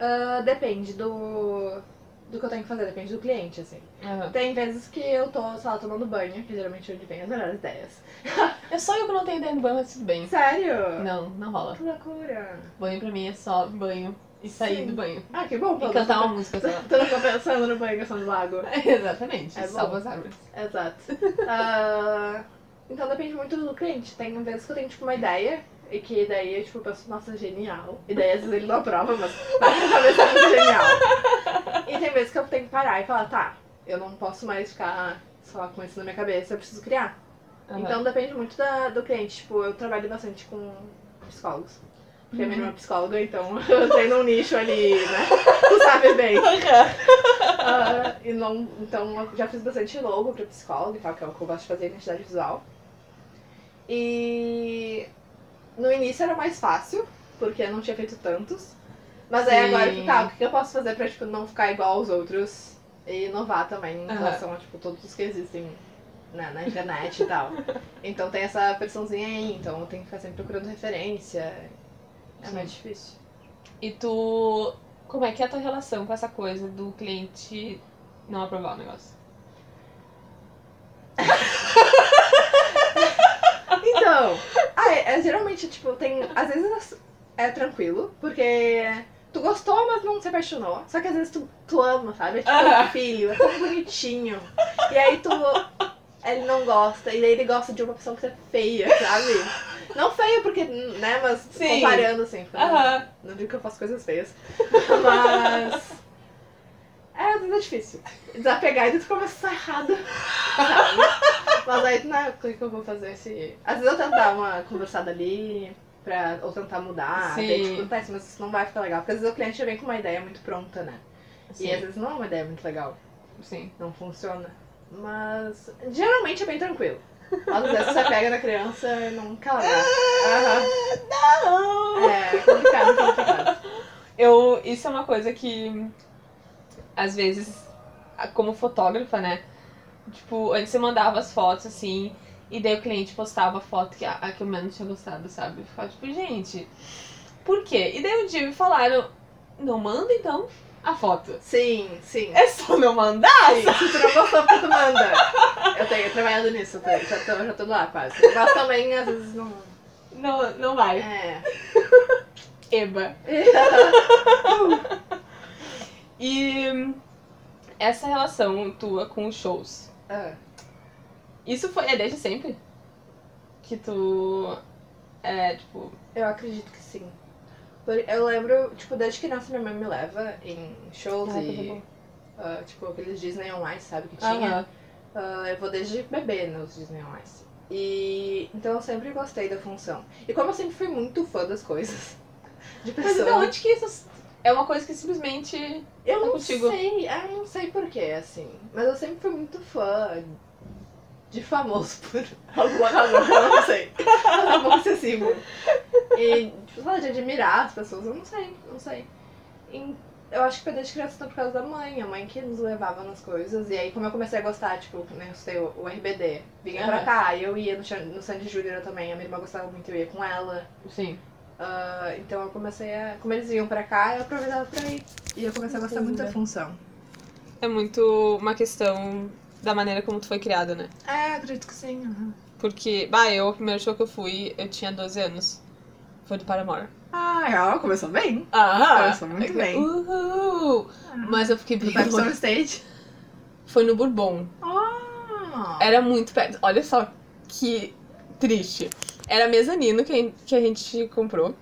B: Ah, depende do, do que eu tenho que fazer, depende do cliente, assim.
A: Aham.
B: Tem vezes que eu tô, sei lá, tomando banho, que geralmente é onde vem as melhores ideias.
A: É só eu que não tenho ideia de banho, mas tudo bem.
B: Sério?
A: Não, não rola.
B: Que loucura.
A: Banho pra mim é só banho e sair
B: Sim.
A: do banho.
B: Ah, que bom.
A: E cantar
B: tô-
A: uma música só.
B: Tu não ficou pensando no banho gastando lago.
A: Exatamente,
B: É
A: salva
B: bom.
A: as árvores.
B: Exato. Ah, então depende muito do cliente. Tem vezes que eu tenho, tipo, uma ideia. E que daí eu, tipo, penso, nossa, genial. E daí às vezes ele não aprova, mas na minha cabeça é muito genial. E tem vezes que eu tenho que parar e falar, tá, eu não posso mais ficar só com isso na minha cabeça, eu preciso criar.
A: Aham.
B: Então depende muito da, do cliente. Tipo, eu trabalho bastante com psicólogos. Porque a minha irmã é psicóloga, então eu tenho um nicho ali, né? Tu sabe bem. Ah, e não, então eu já fiz bastante logo pra psicólogo e tal, que é o que eu gosto de fazer, identidade visual. E no início era mais fácil, porque eu não tinha feito tantos. Mas aí
A: Sim.
B: agora que tá, o que eu posso fazer pra tipo, não ficar igual aos outros e inovar também em
A: Aham.
B: relação a tipo, todos os que existem né, na internet e tal. Então tem essa pressãozinha aí, então eu tenho que ficar sempre procurando referência. É
A: Sim.
B: mais difícil.
A: E tu. Como é que é a tua relação com essa coisa do cliente não aprovar o negócio?
B: Então, ah, é, é, geralmente, tipo, tem. Às vezes é tranquilo, porque tu gostou, mas não se apaixonou. Só que às vezes tu, tu ama, sabe? É tipo
A: Ah.
B: um filho, é tão bonitinho. E aí tu. Ele não gosta, e daí ele gosta de uma pessoa que é feia, sabe? Não feia porque, né, mas
A: Sim.
B: comparando assim. falando-
A: Aham.
B: Não digo que eu faço coisas feias. Mas. É, é difícil. Desapegar e tu começa errado. Sabe? Mas aí, né, o que eu vou fazer se. Às vezes eu tento dar uma conversada ali, pra... ou tentar mudar,
A: Sim.
B: daí tipo, mas isso não vai ficar legal. Porque às vezes o cliente já vem com uma ideia muito pronta, né? E às
A: Sim.
B: vezes não é uma ideia muito legal.
A: Sim.
B: Não funciona. Mas geralmente é bem tranquilo. Mas às vezes você pega na criança e não quer largar. Aham.
A: Não!
B: É complicado, complicado.
A: Eu, isso é uma coisa que, às vezes, como fotógrafa, né? Tipo, antes você mandava as fotos assim, e daí o cliente postava a foto que a, a que eu menos tinha gostado, sabe? Eu ficava tipo, gente, por quê? E daí um dia me falaram, não manda então a foto.
B: Sim, sim.
A: É só não mandar?
B: Sim, se tu não gostou, porque tu manda. Eu tenho trabalhado nisso, eu tô- já, tô, já tô lá quase. Mas também, às vezes, não.
A: Não, não vai.
B: É.
A: Eba. E essa relação tua com os shows,
B: Ah,
A: isso foi é desde sempre? Que tu é, tipo,
B: eu acredito que sim. Eu lembro, tipo, desde criança minha mãe me leva em shows
A: Ah,
B: e. ah, tipo, aqueles Disney on Ice, sabe? Que tinha.
A: aham,
B: Ah, eu vou desde bebê nos Disney on Ice. E. Então eu sempre gostei da função. E como eu sempre fui muito fã das coisas. De
A: Mas de
B: pessoas.
A: onde que isso é uma coisa que simplesmente
B: Eu
A: Tá
B: não
A: contigo.
B: sei, eu não sei porquê, assim. Mas eu sempre fui muito fã de famoso por alguma razão, eu não sei. É um pouco excessivo. E, tipo, sei lá, de admirar as pessoas, eu não sei, não sei. E eu acho que foi desde criança por causa da mãe, a mãe que nos levava nas coisas. E aí, como eu comecei a gostar, tipo, né, eu estudei o, o RBD, vinha pra
A: Aham.
B: cá, e eu ia no, no Sandy Júnior também, a minha irmã gostava muito, eu ia com ela.
A: sim.
B: Ah, então eu comecei a. Como eles vinham pra cá, eu aproveitava pra ir. E eu comecei a gostar muito da função.
A: É muito uma questão da maneira como tu foi criada, né?
B: É, acredito que sim. aham.
A: Porque, bah, eu, o primeiro show que eu fui, eu tinha 12 anos. Foi do Paramore.
B: Ah, ela começou bem.
A: Ah,
B: Começou muito bem.
A: Uhul. Mas eu fiquei bem longe.
B: Stage.
A: Foi no Bourbon.
B: Ah,
A: Era muito perto. Olha só que triste. Era mezanino que que a gente comprou.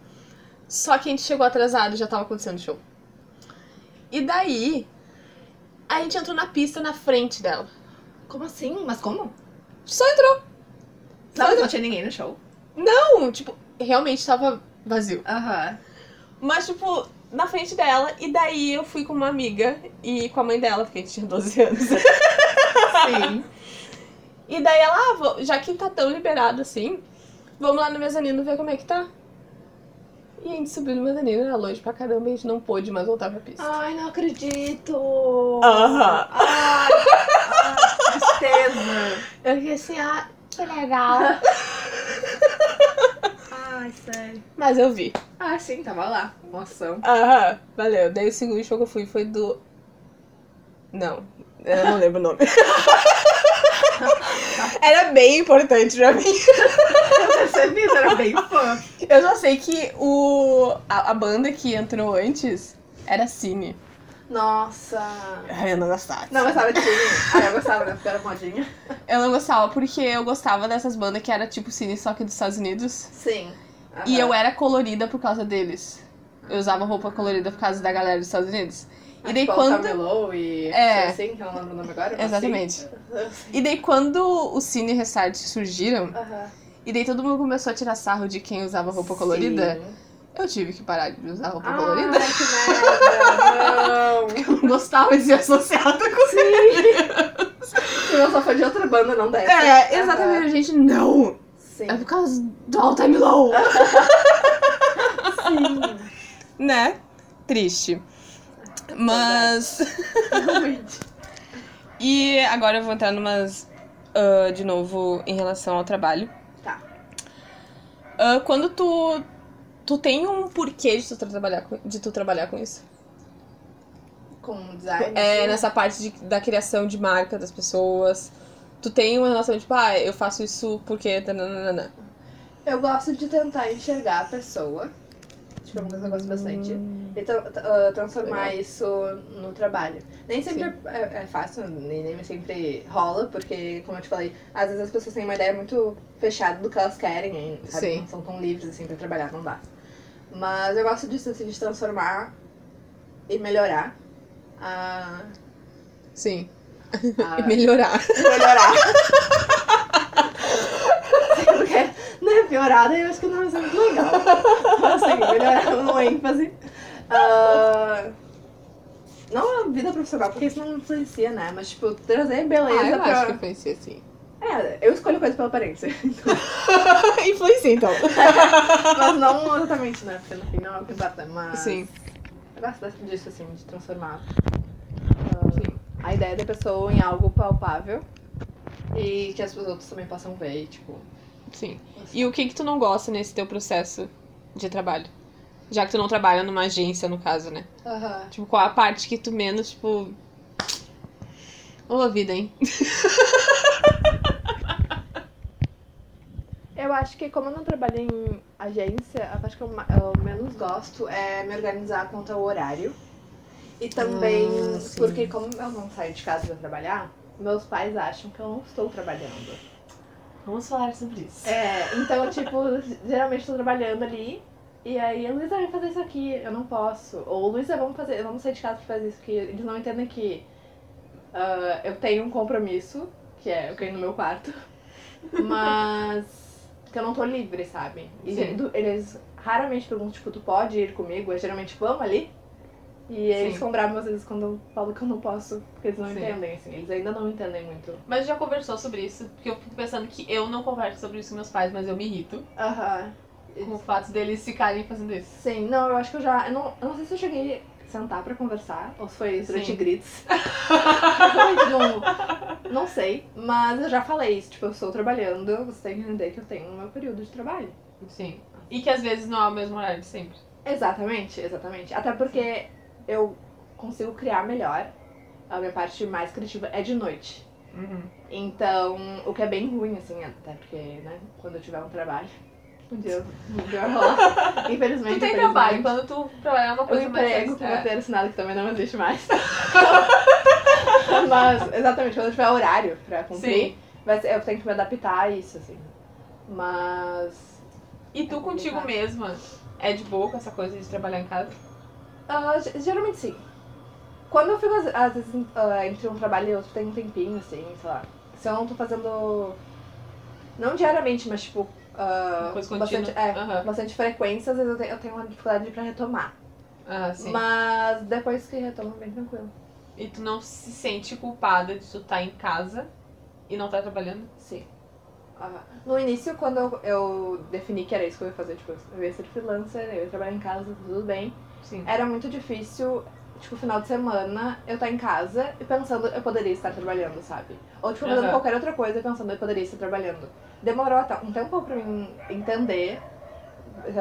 A: Só que a gente chegou atrasado e já tava acontecendo o show. E daí, a gente entrou na pista na frente dela.
B: como assim? Mas como?
A: Só entrou.
B: Não, não tinha ninguém no show.
A: Não, tipo, realmente tava vazio.
B: Aham.
A: Mas, tipo, na frente dela. E daí eu fui com uma amiga e com a mãe dela, porque a gente tinha 12 anos.
B: Sim.
A: E daí ela, ah, vou- já que tá tão liberado assim, vamos lá no mezanino ver como é que tá. E a gente subiu no mezanino, era longe pra caramba, e a gente não pôde mais voltar pra pista.
B: Ai, não acredito.
A: Aham.
B: Ai, ai, tristeza.
A: Eu fiquei assim, ah, que legal.
B: Ai, sério.
A: Mas eu vi.
B: Ah, sim, tava lá. Emoção.
A: Aham, valeu. Daí o segundo show que eu fui foi do. Não, eu não lembro o nome. Era bem importante pra mim.
B: Eu percebi, você era bem fã.
A: Eu só sei que o, a, a banda que entrou antes era Cine.
B: Nossa.
A: Eu não gostava.
B: Não, gostava de Cine. Ah, eu gostava, né? Porque era modinha.
A: Eu não gostava porque eu gostava dessas bandas que era tipo Cine só que dos Estados Unidos.
B: Sim.
A: E eu era colorida por causa deles. Eu usava roupa colorida por causa da galera dos Estados Unidos. E daí quando.
B: Camelô e
A: É.
B: assim, que eu não lembro o nome agora.
A: Exatamente.
B: sim.
A: E daí quando o Cine e Restart surgiram, e daí todo mundo começou a tirar sarro de quem usava roupa colorida,
B: Sim.
A: eu tive que parar de usar roupa
B: Ai,
A: colorida.
B: que merda, não.
A: Eu não gostava de ser associada com
B: Se eu só for de outra banda, não desce.
A: É, exatamente, gente, não!
B: Sim.
A: É por causa do All Time Low!
B: Sim.
A: né? Triste. Mas. E agora eu vou entrar numas. ah, de novo, em relação ao trabalho.
B: Tá.
A: Ah, quando tu. Tu tem um porquê de tu trabalhar com, de tu trabalhar com isso?
B: Com design.
A: É,
B: assim,
A: nessa parte de- da criação de marca das pessoas. Tu tem uma relação tipo, ah, eu faço isso porque. tananana.
B: Eu gosto de tentar enxergar a pessoa. Tipo, eu gosto bastante. E tra- tra- ah, transformar
A: Legal.
B: isso no trabalho. Nem sempre é, é fácil, nem, nem sempre rola, porque, como eu te falei, às vezes as pessoas têm uma ideia muito fechada do que elas querem, hein, sabe?
A: Sim.
B: Não são tão livres assim pra trabalhar, não dá. Mas eu gosto disso, assim, de transformar e melhorar a.
A: Sim.
B: a
A: E melhorar.
B: melhorar. Né, piorada eu acho que não vai ser muito legal. Assim, melhorar no ênfase. Ah, não a vida profissional, porque isso não influencia, né? Mas, tipo, trazer beleza
A: Ah, eu
B: pra.
A: acho que influencia sim.
B: É, eu escolho coisa pela aparência.
A: influencia então.
B: Mas não exatamente, né? Porque no fim não é o que importa. Mas.
A: Sim.
B: Eu gosto disso, assim, de transformar ah, a ideia da pessoa em algo palpável. E que as outras também possam ver, e, tipo.
A: Sim. E o que que tu não gosta nesse teu processo de trabalho? Já que tu não trabalha numa agência, no caso, né?
B: Aham.
A: Tipo, qual a parte que tu menos, tipo... Ô, vida, hein?
B: Eu acho que como eu não trabalho em agência, a parte que eu, menos gosto é me organizar quanto ao horário. E também
A: Ah,
B: porque como eu não saio de casa pra trabalhar, meus pais acham que eu não estou trabalhando.
A: Vamos falar sobre isso.
B: É, então, tipo, geralmente estou trabalhando ali. E aí, Luísa vai fazer isso aqui, eu não posso. Ou Luísa, vamos fazer, vamos sair de casa pra fazer isso aqui. Eles não entendem que ah, eu tenho um compromisso, que é eu cair no meu quarto. Mas que eu não tô livre, sabe? E
A: Sim.
B: eles raramente perguntam, tipo, tu pode ir comigo? É geralmente, vamos ali? E eles
A: Sim.
B: ficam bravos às vezes quando eu falo que eu não posso, porque eles não
A: Sim.
B: entendem, assim. Eles ainda não entendem muito.
A: Mas já conversou sobre isso? Porque eu fico pensando que eu não converso sobre isso com meus pais, mas eu me irrito
B: Aham.
A: com o fato deles ficarem fazendo isso.
B: Sim, não, eu acho que eu já. Eu não, eu não sei se eu cheguei a sentar pra conversar, ou se foi durante
A: Sim.
B: gritos. Não, não sei, mas eu já falei isso. Tipo, eu estou trabalhando, você tem que entender que eu tenho o meu período de trabalho.
A: Sim. E que às vezes não é o mesmo horário de sempre.
B: Exatamente, exatamente. Até porque eu consigo criar melhor. A minha parte mais criativa é de noite.
A: Uhum.
B: Então, o que é bem ruim, assim, até porque, né, quando eu tiver um trabalho, um dia um dia rolar. Infelizmente.
A: Tu tem trabalho, quando tu trabalhar uma
B: O
A: coisa mais...
B: emprego com
A: é.
B: roteiro assinado que também não existe mais. Mas, exatamente, quando eu tiver horário pra cumprir,
A: Sim.
B: vai ser- eu tenho que me adaptar a isso, assim. Mas.
A: E tu
B: É
A: contigo
B: complicado.
A: mesma é de boa com essa coisa de trabalhar em casa?
B: Ge- geralmente sim. Quando eu fico, às- vezes, ah, entre um trabalho e outro, tem um tempinho, assim, sei lá. Se eu não tô fazendo. Não diariamente, mas tipo.
A: coisa
B: bastante, é,
A: Aham.
B: bastante frequência, às vezes eu tenho, eu tenho uma dificuldade pra retomar.
A: Ah, sim.
B: Mas depois que retomo, bem tranquilo.
A: E tu não se sente culpada de tu estar em casa e não estar trabalhando?
B: Sim. Ah, no início, quando eu, eu defini que era isso que eu ia fazer, tipo, eu ia ser freelancer, eu ia trabalhar em casa, tudo bem,
A: Sim.
B: era muito difícil, tipo, final de semana, eu estar em casa e pensando eu poderia estar trabalhando, sabe? Ou, tipo, fazendo
A: Aham.
B: qualquer outra coisa e pensando eu poderia estar trabalhando. Demorou até um tempo pra mim entender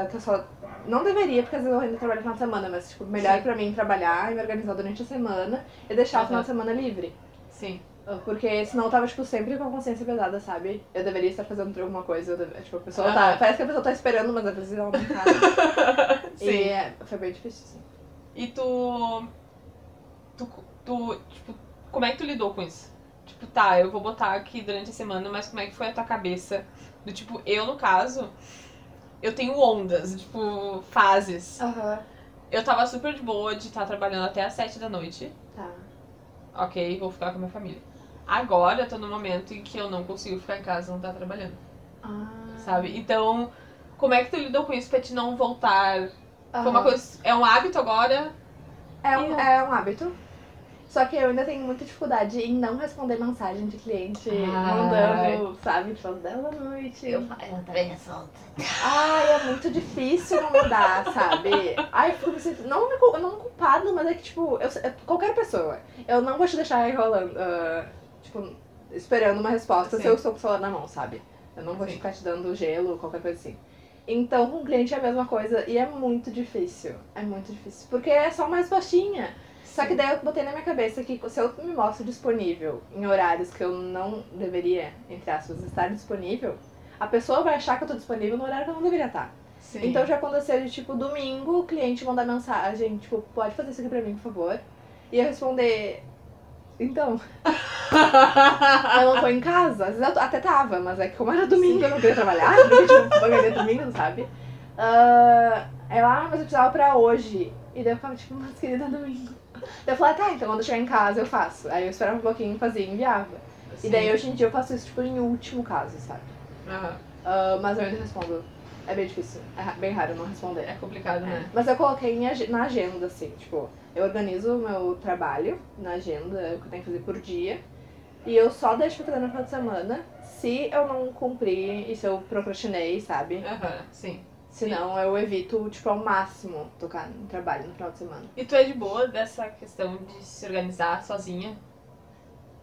B: que eu só... Não deveria, porque às vezes eu ainda trabalho no final de semana, mas, tipo, melhor
A: Sim.
B: pra mim trabalhar e me organizar durante a semana e deixar o
A: Aham.
B: final de semana livre.
A: Sim.
B: Porque senão eu tava, tipo, sempre com a consciência pesada, sabe? Eu deveria estar fazendo alguma coisa. Eu deve- Tipo, a pessoa
A: Aham.
B: tá. Parece que a pessoa tá esperando, mas às vezes ela não tá.
A: Sim.
B: e é, foi bem difícil, sim.
A: E tu, tu. Tu. Tipo, como é que tu lidou com isso? Tipo, tá, eu vou botar aqui durante a semana, mas como é que foi a tua cabeça? Do tipo, eu no caso, eu tenho ondas, tipo, fases.
B: Aham.
A: eu tava super de boa de estar trabalhando até as 7 da noite.
B: Tá.
A: Ok, vou ficar com a minha família. Agora eu tô no momento em que eu não consigo ficar em casa e não tá trabalhando,
B: Ah.
A: sabe? Então, como é que tu lidou com isso pra te não voltar? Foi uma
B: Aham.
A: coisa. É um hábito agora?
B: É um, é um hábito. Só que eu ainda tenho muita dificuldade em não responder mensagem de cliente
A: Ai.
B: mandando, sabe, 10 da noite.
A: eu também resolvo.
B: Ai, é muito difícil não mandar, sabe? Ai, eu fico me sentindo. Não, não culpado, mas é que, tipo, eu, qualquer pessoa. Eu não vou te deixar enrolando, ah, tipo, esperando uma resposta se eu estou com o celular na mão, sabe? Eu não vou
A: Sim.
B: ficar te dando gelo, qualquer coisa assim. Então, com o cliente é a mesma coisa e é muito difícil. É muito difícil. Porque é só uma respostinha. Só que daí eu botei na minha cabeça que se eu me mostro disponível em horários que eu não deveria, entre aspas, estar disponível, a pessoa vai achar que eu tô disponível no horário que eu não deveria estar.
A: Sim.
B: Então já aconteceu de tipo, domingo, o cliente mandar mensagem, tipo, pode fazer isso aqui pra mim, por favor? E eu responder. Então, não tô em casa. Às vezes até tava, mas é que como era domingo, eu não queria trabalhar, porque tipo, pagaria domingo, sabe? Ah, ela, ah, mas eu precisava pra hoje. E daí eu ficava tipo, mas querida, é domingo. Daí eu falei, tá, então quando eu chegar em casa eu faço. Aí eu esperava um pouquinho, fazia e enviava. E daí hoje em dia eu faço isso, tipo, em último caso, sabe?
A: Aham.
B: Ah, mas eu ainda respondo. É bem difícil. É bem raro não responder.
A: É complicado, né?
B: Mas eu coloquei na agenda, assim, tipo, eu organizo o meu trabalho na agenda, o que eu tenho que fazer por dia. E eu só deixo pra fazer no final de semana se eu não cumprir e se eu procrastinei, sabe?
A: Aham, sim.
B: Senão eu evito, tipo, ao máximo tocar no trabalho no final de semana.
A: E tu é de boa dessa questão de se organizar sozinha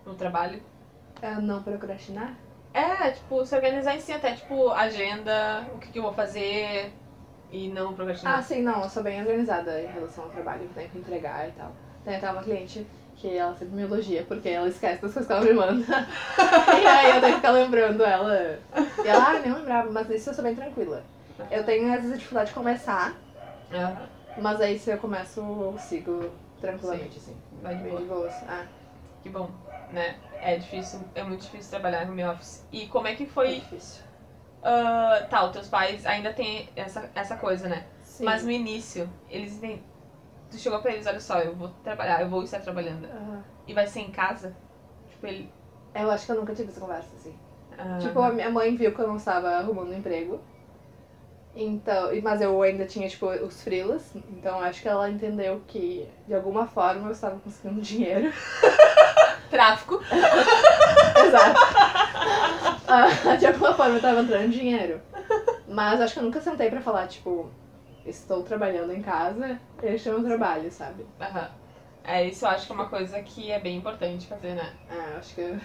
A: no trabalho?
B: É não procrastinar?
A: É, tipo, se organizar em si, até tipo, agenda, o que, que eu vou fazer e não procrastinar.
B: Ah, sim, não, eu sou bem organizada em relação ao trabalho que eu tenho que entregar e tal. Tem até uma cliente que ela sempre me elogia porque ela esquece das coisas que ela me manda. e aí eu tenho que ficar lembrando ela. E ela, ah, nem lembrava, mas isso eu sou bem tranquila. Eu tenho às vezes a dificuldade de começar,
A: Aham,
B: mas aí se eu começo, eu sigo tranquilamente, assim.
A: vai de boa.
B: de boas. Ah,
A: Que bom, né? É difícil, é muito difícil trabalhar no meu office. E como é que
B: foi
A: foi.
B: difícil.
A: ah, tá, os teus pais ainda têm essa, essa coisa, né?
B: Sim.
A: Mas no início, eles. Tu chegou pra eles, olha só, eu vou trabalhar, eu vou estar trabalhando.
B: Aham.
A: E vai ser em casa? Tipo, ele.
B: Eu acho que eu nunca tive essa conversa, assim.
A: ah,
B: Tipo, a minha mãe viu que eu não estava arrumando um emprego. Então, mas eu ainda tinha, tipo, os freelas. Então acho que ela entendeu que, de alguma forma, eu estava conseguindo dinheiro.
A: Tráfico.
B: Exato. Ah, de alguma forma eu estava entrando dinheiro. Mas acho que eu nunca sentei pra falar, tipo, estou trabalhando em casa, este é o meu trabalho, sabe?
A: Aham. É, isso eu acho que é uma coisa que é bem importante fazer, né?
B: Ah, acho que é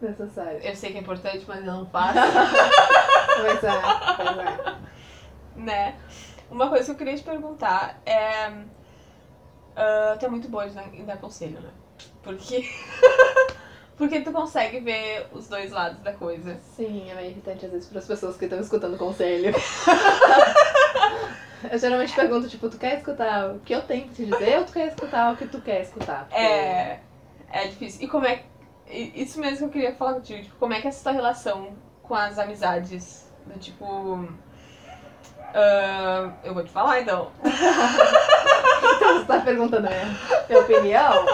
B: necessário.
A: Eu sei que é importante, mas eu não faço,
B: Pois é, pois é.
A: né? Uma coisa que eu queria te perguntar é. ah, tu é muito boa dar- em dar conselho, né? Porque. Porque tu consegue ver os dois lados da coisa.
B: Sim, é meio irritante às vezes para as pessoas que estão escutando conselho. eu geralmente pergunto, tipo, tu quer escutar o que eu tenho pra te dizer ou tu quer escutar o que tu quer escutar? Porque-
A: É. É difícil. E como é. Isso mesmo que eu queria falar contigo. Tipo, como é que é essa tua relação com as amizades? Do tipo. ah, eu vou te falar então.
B: Então você tá perguntando a minha, minha opinião?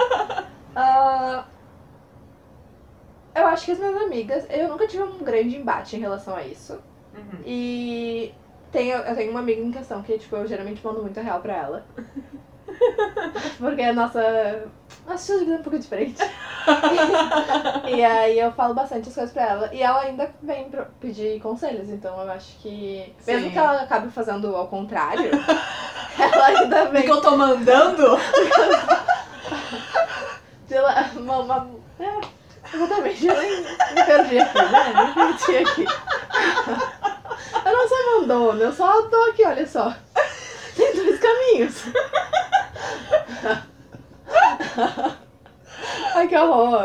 B: Ah, eu acho que as minhas amigas, eu nunca tive um grande embate em relação a isso.
A: Uhum.
B: E tenho, eu tenho uma amiga em questão que, tipo, eu geralmente mando muito real pra ela. Porque a nossa. Nossa estilo de vida é um pouco diferente. e aí eu falo bastante as coisas pra ela. E ela ainda vem pedir conselhos, então eu acho que. Mesmo
A: Sim.
B: que ela acabe fazendo ao contrário, ela ainda vem.
A: eu tô mandando?
B: Ela, uma, uma, é, exatamente, eu nem me perdi aqui, né? Me perdi aqui. Eu não sou mandona, eu só tô aqui, olha só. Tem dois caminhos. Ai, que horror.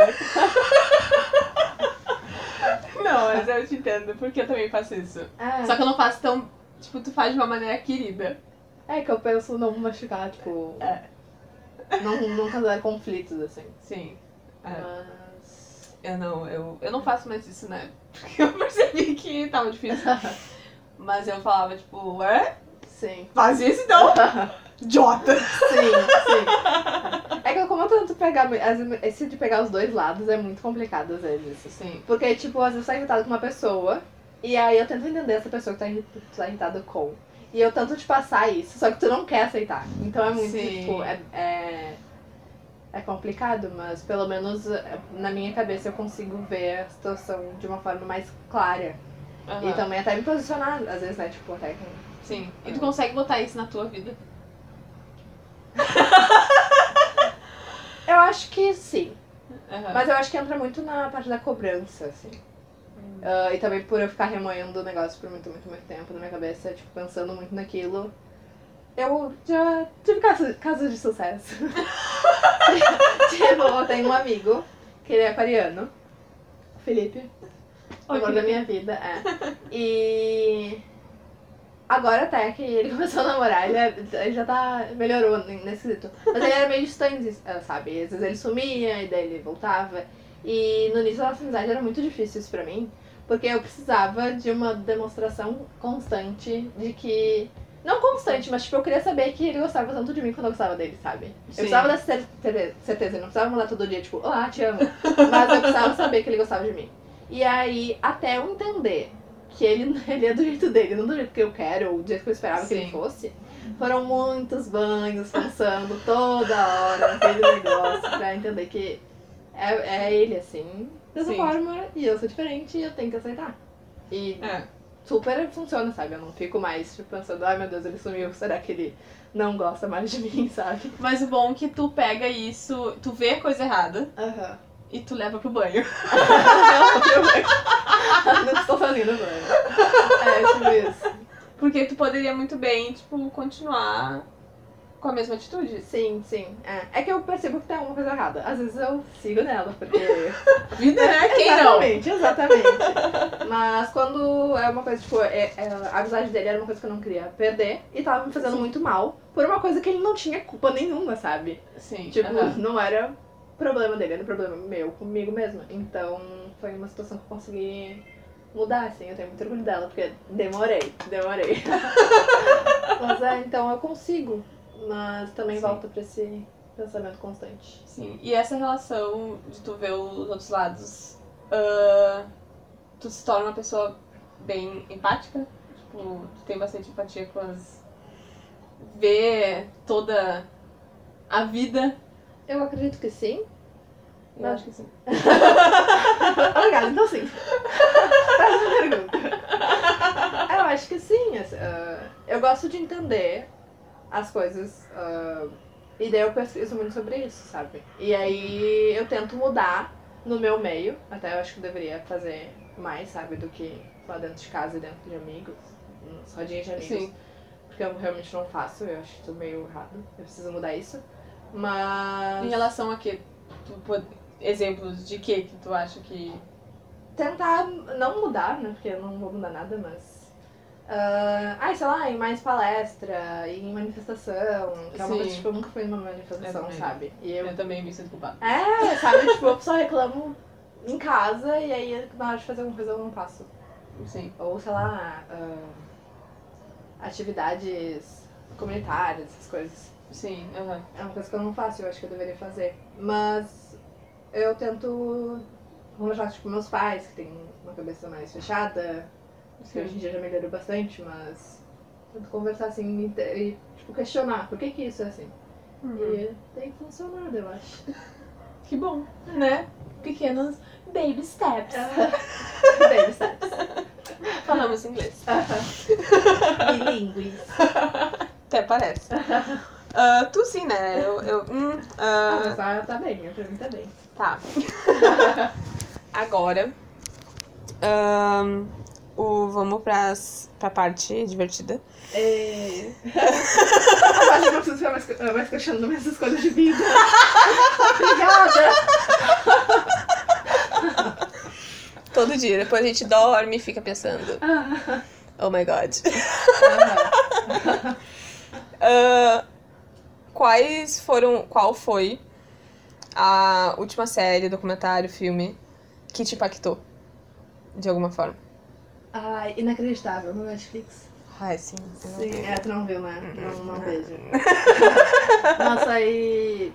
A: Não, mas eu te entendo, porque eu também faço isso.
B: É,
A: Só que eu não faço tão. Tipo, tu faz de uma maneira querida.
B: é que eu penso não machucar, tipo.
A: É.
B: Não, não causar conflitos, assim.
A: Sim. É.
B: Mas.
A: Eu não, eu, eu não faço mais isso, né? Porque eu percebi que tava difícil. Mas eu falava, tipo, é?
B: Sim.
A: Faz isso então?
D: Idiota!
B: Sim, sim. É que como eu tento pegar. Esse de pegar os dois lados é muito complicado às vezes.
D: Sim.
B: Porque, tipo, às vezes você tá irritado com uma pessoa, e aí eu tento entender essa pessoa que tá, irri- tu tá irritado com. E eu tento te passar isso, só que tu não quer aceitar. Então é muito,
D: Sim.
B: tipo, é, é, é complicado, mas pelo menos é, na minha cabeça eu consigo ver a situação de uma forma mais clara.
D: Aham.
B: E também até me posicionar, às vezes, né? Tipo, até com.
D: Sim. E tu consegue botar isso na tua vida?
B: Eu acho que sim.
D: Aham.
B: Mas eu acho que entra muito na parte da cobrança, assim. Ah, e também por eu ficar remoendo o negócio por muito, muito, muito tempo na minha cabeça, tipo, pensando muito naquilo. Eu já tive casos, casos de sucesso. tipo, eu tenho um amigo, que ele é aquariano. Felipe. O amor da minha vida, é. E agora até que ele começou a namorar, ele, é- ele já tá. melhorou nesse quesito. Mas ele era meio distante, eh, sabe? Às vezes ele sumia e daí ele voltava. E no início da nossa amizade era muito difícil isso pra mim, porque eu precisava de uma demonstração constante de que. Não constante, mas tipo, eu queria saber que ele gostava tanto de mim quando eu gostava dele, sabe?
D: Sim.
B: Eu precisava dessa cer- cer- certeza, eu não precisava mandar todo dia, tipo, olá, te amo. Mas eu precisava saber que ele gostava de mim. E aí, até eu entender que ele, ele é do jeito dele, não do jeito que eu quero, ou do jeito que eu esperava que ele
D: Sim.
B: fosse, foram muitos banhos pensando toda hora naquele negócio pra entender que é, é ele assim, dessa
D: Sim.
B: forma, e eu sou diferente e eu tenho que aceitar. E
D: É.
B: super funciona, sabe? Eu não fico mais tipo, pensando, ai meu Deus, ele sumiu, será que ele não gosta mais de mim, sabe?
D: Mas o bom é que tu pega isso, tu vê a coisa errada e tu leva pro banho.
B: não estou fazendo banho. É, tipo isso.
D: Porque tu poderia muito bem, tipo, continuar com a mesma atitude.
B: Sim, sim. É. é que eu percebo que tem alguma coisa errada. Às vezes eu sigo nela, porque.
D: Vida, né? Quem não?
B: exatamente, exatamente. Mas quando é uma coisa, tipo, é- é- a amizade dele era uma coisa que eu não queria perder e tava me fazendo
D: Sim.
B: muito mal por uma coisa que ele não tinha culpa nenhuma, sabe?
D: Sim.
B: Tipo,
D: aham.
B: não era problema dele, era problema meu comigo mesma. Então foi uma situação que eu consegui mudar, assim. Eu tenho muito orgulho dela, porque demorei, demorei. Mas é, então eu consigo. Mas também
D: Sim.
B: volta pra esse pensamento constante.
D: Sim. E essa relação de tu ver os outros lados, ah, tu se torna uma pessoa bem empática? Tipo, tu tem bastante empatia com as. Vê toda a vida.
B: Eu acredito que sim.
D: Eu acho que sim.
B: Obrigada, então sim. Próxima pergunta. Eu acho que sim. ah, eu gosto de entender as coisas. ah, e daí eu pesquiso muito sobre isso, sabe? E aí eu tento mudar no meu meio. Até eu acho que eu deveria fazer mais, sabe? Do que lá dentro de casa e dentro de amigos. Nas rodinhas de amigos.
D: Sim.
B: Porque eu realmente não faço. Eu acho isso meio errado. Eu preciso mudar isso. Mas.
D: Em relação a que? Pode- exemplos de que que tu acha que.
B: tentar não mudar, né? Porque eu não vou mudar nada, mas. Ah, ai, sei lá, em mais palestra, em manifestação. Que é uma
D: Sim.
B: coisa, tipo, eu nunca fui numa
D: Eu
B: manifestação,
D: também.
B: sabe? E eu.
D: Eu também me sinto culpada.
B: É, sabe? tipo, eu só reclamo em casa e aí na hora de fazer alguma coisa eu não faço.
D: Sim.
B: Ou, sei lá, ah, atividades comunitárias, essas coisas.
D: Sim. aham.
B: É uma coisa que eu não faço, eu acho que eu deveria fazer. Mas eu tento conversar tipo, meus pais, que têm uma cabeça mais fechada, que hoje em dia já melhorou bastante, mas conversar assim e, tipo, questionar por que, que isso é assim.
D: Uhum.
B: E tem funcionado, eu acho.
D: Que bom, né? Pequenos baby steps.
B: Baby steps.
D: Falamos inglês.
B: Bilingues.
D: Até parece. Ah, tu sim, né? Eu. eu hum,
B: Ah,
D: ah,
B: tá, tá bem, pra mim tá bem.
D: tá. Agora. ahn, o, vamos pras, pra parte divertida.
B: É... Agora eu não preciso ficar mais, mais questionando minhas escolhas de vida. Obrigada!
A: Todo dia. Depois a gente dorme e fica pensando. Oh my god. Ah, quais foram. Qual foi a última série, documentário, filme que te impactou? De alguma forma.
B: Ai, inacreditável no Netflix.
A: Ai, sim. não
B: Sim, é, tu não viu, né? Não, não
A: Não.
B: vejo. Nossa, aí.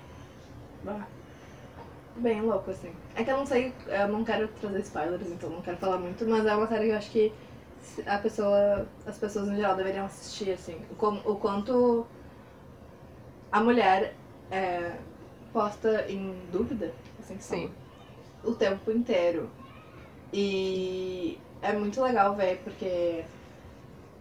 B: Bem louco, assim. É que eu não sei, eu não quero trazer spoilers, então não quero falar muito, mas é uma série que eu acho que a pessoa, as pessoas no geral deveriam assistir, assim. O, com- o quanto a mulher é posta em dúvida, assim,
A: Sim.
B: o tempo inteiro. E é muito legal ver, porque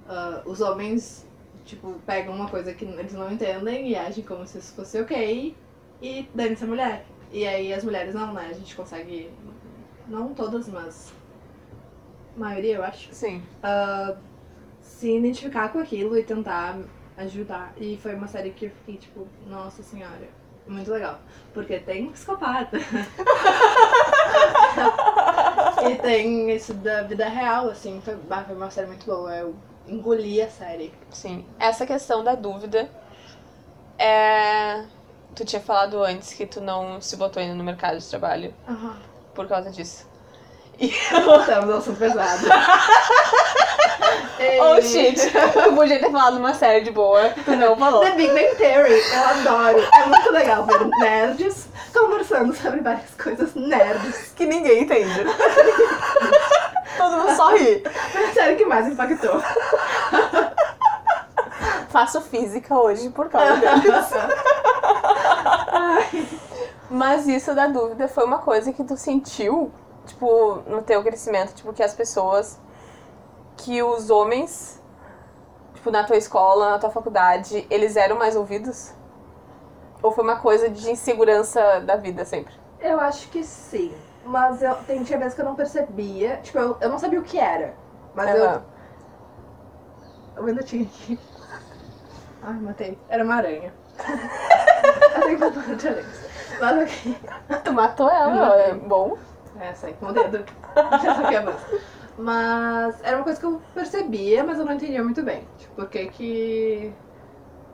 B: ah, os homens, tipo, pegam uma coisa que eles não entendem e agem como se isso fosse ok e dane-se a mulher. E aí as mulheres não, né? A gente consegue, não todas, mas a maioria, eu acho,
A: Sim.
B: ah, se identificar com aquilo e tentar ajudar. E foi uma série que eu fiquei tipo, nossa senhora, muito legal. Porque tem um psicopata. e tem isso da vida real, assim. Foi, foi uma série muito boa. Eu engoli a série.
A: Sim. Essa questão da dúvida é. Tu tinha falado antes que tu não se botou ainda no mercado de trabalho
B: Aham.
A: por causa disso.
B: Voltamos ao assunto pesado.
A: Oh
B: E-
A: shit! Eu podia ter falado uma série de boa, tu não falou.
B: The Big Bang Theory, eu adoro. É muito legal ver nerds conversando sobre várias coisas nerds.
A: Que ninguém entende. Todo mundo só ri.
B: A série que mais impactou.
A: Faço física hoje por causa disso. Mas isso da dúvida foi uma coisa que tu sentiu, tipo, no teu crescimento, tipo, que as pessoas, que os homens, tipo, na tua escola, na tua faculdade, eles eram mais ouvidos? Ou foi uma coisa de insegurança da vida sempre?
B: Eu acho que sim. Mas eu, tem tinha vezes que eu não percebia. Tipo, eu, eu não sabia o que era. Mas
A: Aham.
B: eu. Um minutinho aqui. Ai, matei. Era uma aranha. que aranhas. Mas ok.
A: Tu matou ela, é bom.
B: É, sai com o dedo. É. Mas era uma coisa que eu percebia, mas eu não entendia muito bem. Tipo, por que que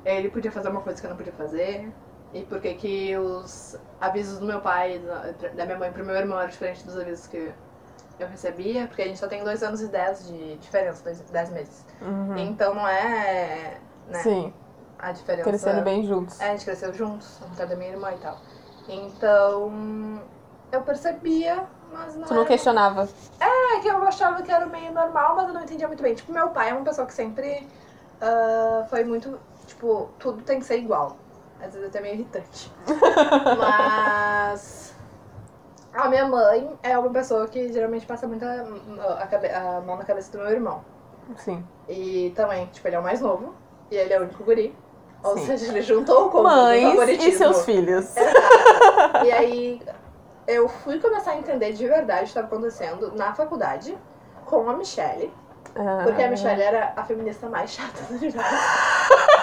B: ele podia fazer uma coisa que eu não podia fazer. E por que que os avisos do meu pai e da, minha mãe pro meu irmão eram diferentes dos avisos que eu recebia. Porque a gente só tem dois anos e dez de diferença, dois, dez meses.
A: Uhum.
B: Então não é né,
A: Sim,
B: a diferença...
A: crescendo bem juntos.
B: É, a gente cresceu juntos, ao contrário da minha irmã e tal. Então, eu percebia, mas não
A: Tu não
B: era...
A: questionava.
B: É que eu achava que era meio normal, mas eu não entendia muito bem. Tipo, meu pai é uma pessoa que sempre ah, foi muito, tipo, tudo tem que ser igual. Às vezes até meio irritante. mas a minha mãe é uma pessoa que geralmente passa muita a, cabe- a mão na cabeça do meu irmão.
A: Sim.
B: E também, tipo, ele é o mais novo. E ele é o único guri. Ou
A: Sim.
B: seja, ele juntou com o
A: Mães e seus filhos.
B: Exato. E aí eu fui começar a entender de verdade o que estava acontecendo na faculdade com a Michelle. Porque a Michelle era a feminista mais chata do universo.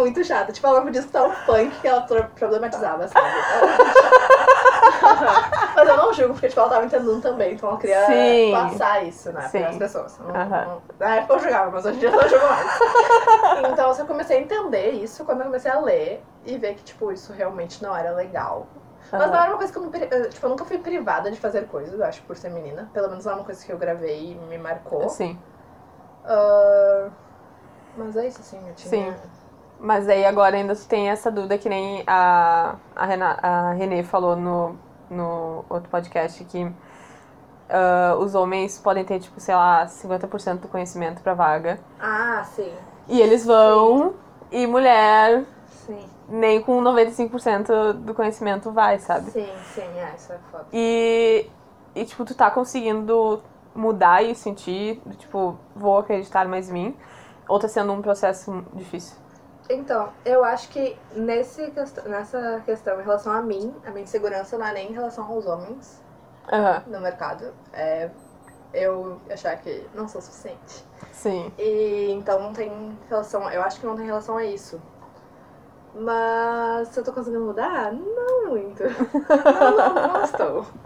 B: muito chata. Tipo, ela não podia escutar um funk que ela pro- problematizava, sabe? Mas eu não julgo, porque tipo, ela tava entendendo também. Então ela queria
A: Sim.
B: passar isso, né, para as pessoas. Não, não- na época eu julgava, mas hoje em dia eu não julgo mais. Então eu só comecei a entender isso quando eu comecei a ler e ver que, tipo, isso realmente não era legal. Mas não
A: Aham.
B: era uma coisa que eu, pri- eh, tipo, eu nunca fui privada de fazer coisas, eu acho, por ser menina. Pelo menos não é uma coisa que eu gravei e me marcou.
A: Sim.
B: Ah, mas é isso, assim, eu tinha...
A: Sim. Mas aí agora ainda tu tem essa dúvida que nem a, a, Rena, a Renê falou no, no outro podcast que ah, os homens podem ter, tipo, sei lá, 50% do conhecimento pra vaga.
B: Ah, sim.
A: E eles vão, e mulher
B: Sim.
A: nem com 95% do conhecimento vai, sabe?
B: Sim, sim, é, isso é foda.
A: E, e tipo, tu tá conseguindo mudar e sentir, tipo, vou acreditar mais em mim? Ou tá sendo um processo difícil?
B: Então, eu acho que nesse, nessa questão em relação a mim, a minha insegurança não é nem em relação aos homens
A: Aham,
B: no mercado. É eu achar que não sou suficiente.
A: sim.
B: E então não tem relação, eu acho que não tem relação a isso. Mas se eu tô conseguindo mudar? Não muito. Não, não, não estou.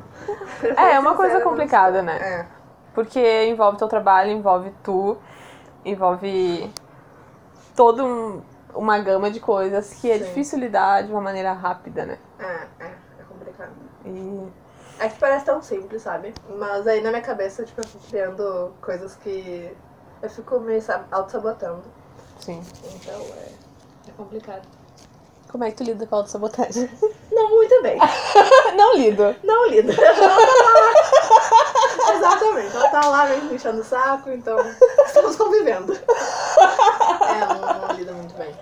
A: É, é uma coisa complicada, né?
B: É.
A: Porque envolve teu trabalho, envolve tu, envolve toda um- uma gama de coisas que é
B: Sim.
A: difícil lidar de uma maneira rápida, né?
B: É, é, é complicado.
A: E
B: É que parece tão simples, sabe? Mas aí na minha cabeça, tipo, eu fico criando coisas que. Eu fico me sa- auto-sabotando.
A: Sim.
B: Então é, é complicado.
A: Como é que tu lida com a autossabotagem?
B: Não muito bem.
A: Não lido.
B: Não lida. Exatamente. Ela tá lá mesmo me enchendo o saco, então estamos convivendo. É, ela não, não lida muito bem.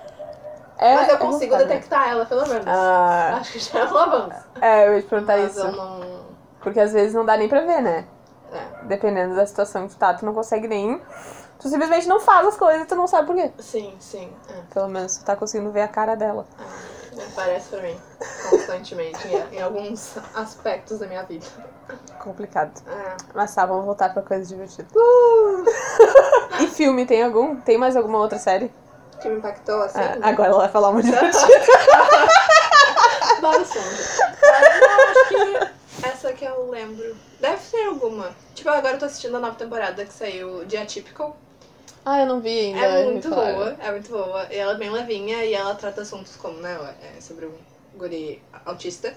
A: É,
B: Mas eu
A: é
B: consigo detectar ela, pelo menos.
A: Ah,
B: Acho que já é um avanço.
A: é, eu ia te perguntar
B: Mas
A: isso.
B: não.
A: Porque às vezes não dá nem pra ver, né?
B: É.
A: Dependendo da situação que tu tá, tu não consegue nem. Tu simplesmente não faz as coisas e tu não sabe por quê.
B: Sim, sim. É.
A: Pelo menos tu tá conseguindo ver a cara dela.
B: É, Aparece pra mim constantemente em, em alguns aspectos da minha vida.
A: Complicado.
B: É.
A: Mas tá, vamos voltar pra coisa divertida.
B: Uh,
A: E filme, tem algum? Tem mais alguma outra série?
B: que me impactou assim.
A: Ah, agora ela vai falar uma divertida.
B: Não, acho que essa que eu lembro. Deve ter alguma. Tipo, agora eu tô assistindo a nova temporada que saiu de Atypical.
A: Ah, eu não vi ainda.
B: É muito boa, é muito boa. E ela é bem levinha e ela trata assuntos como, né, é sobre um guri autista.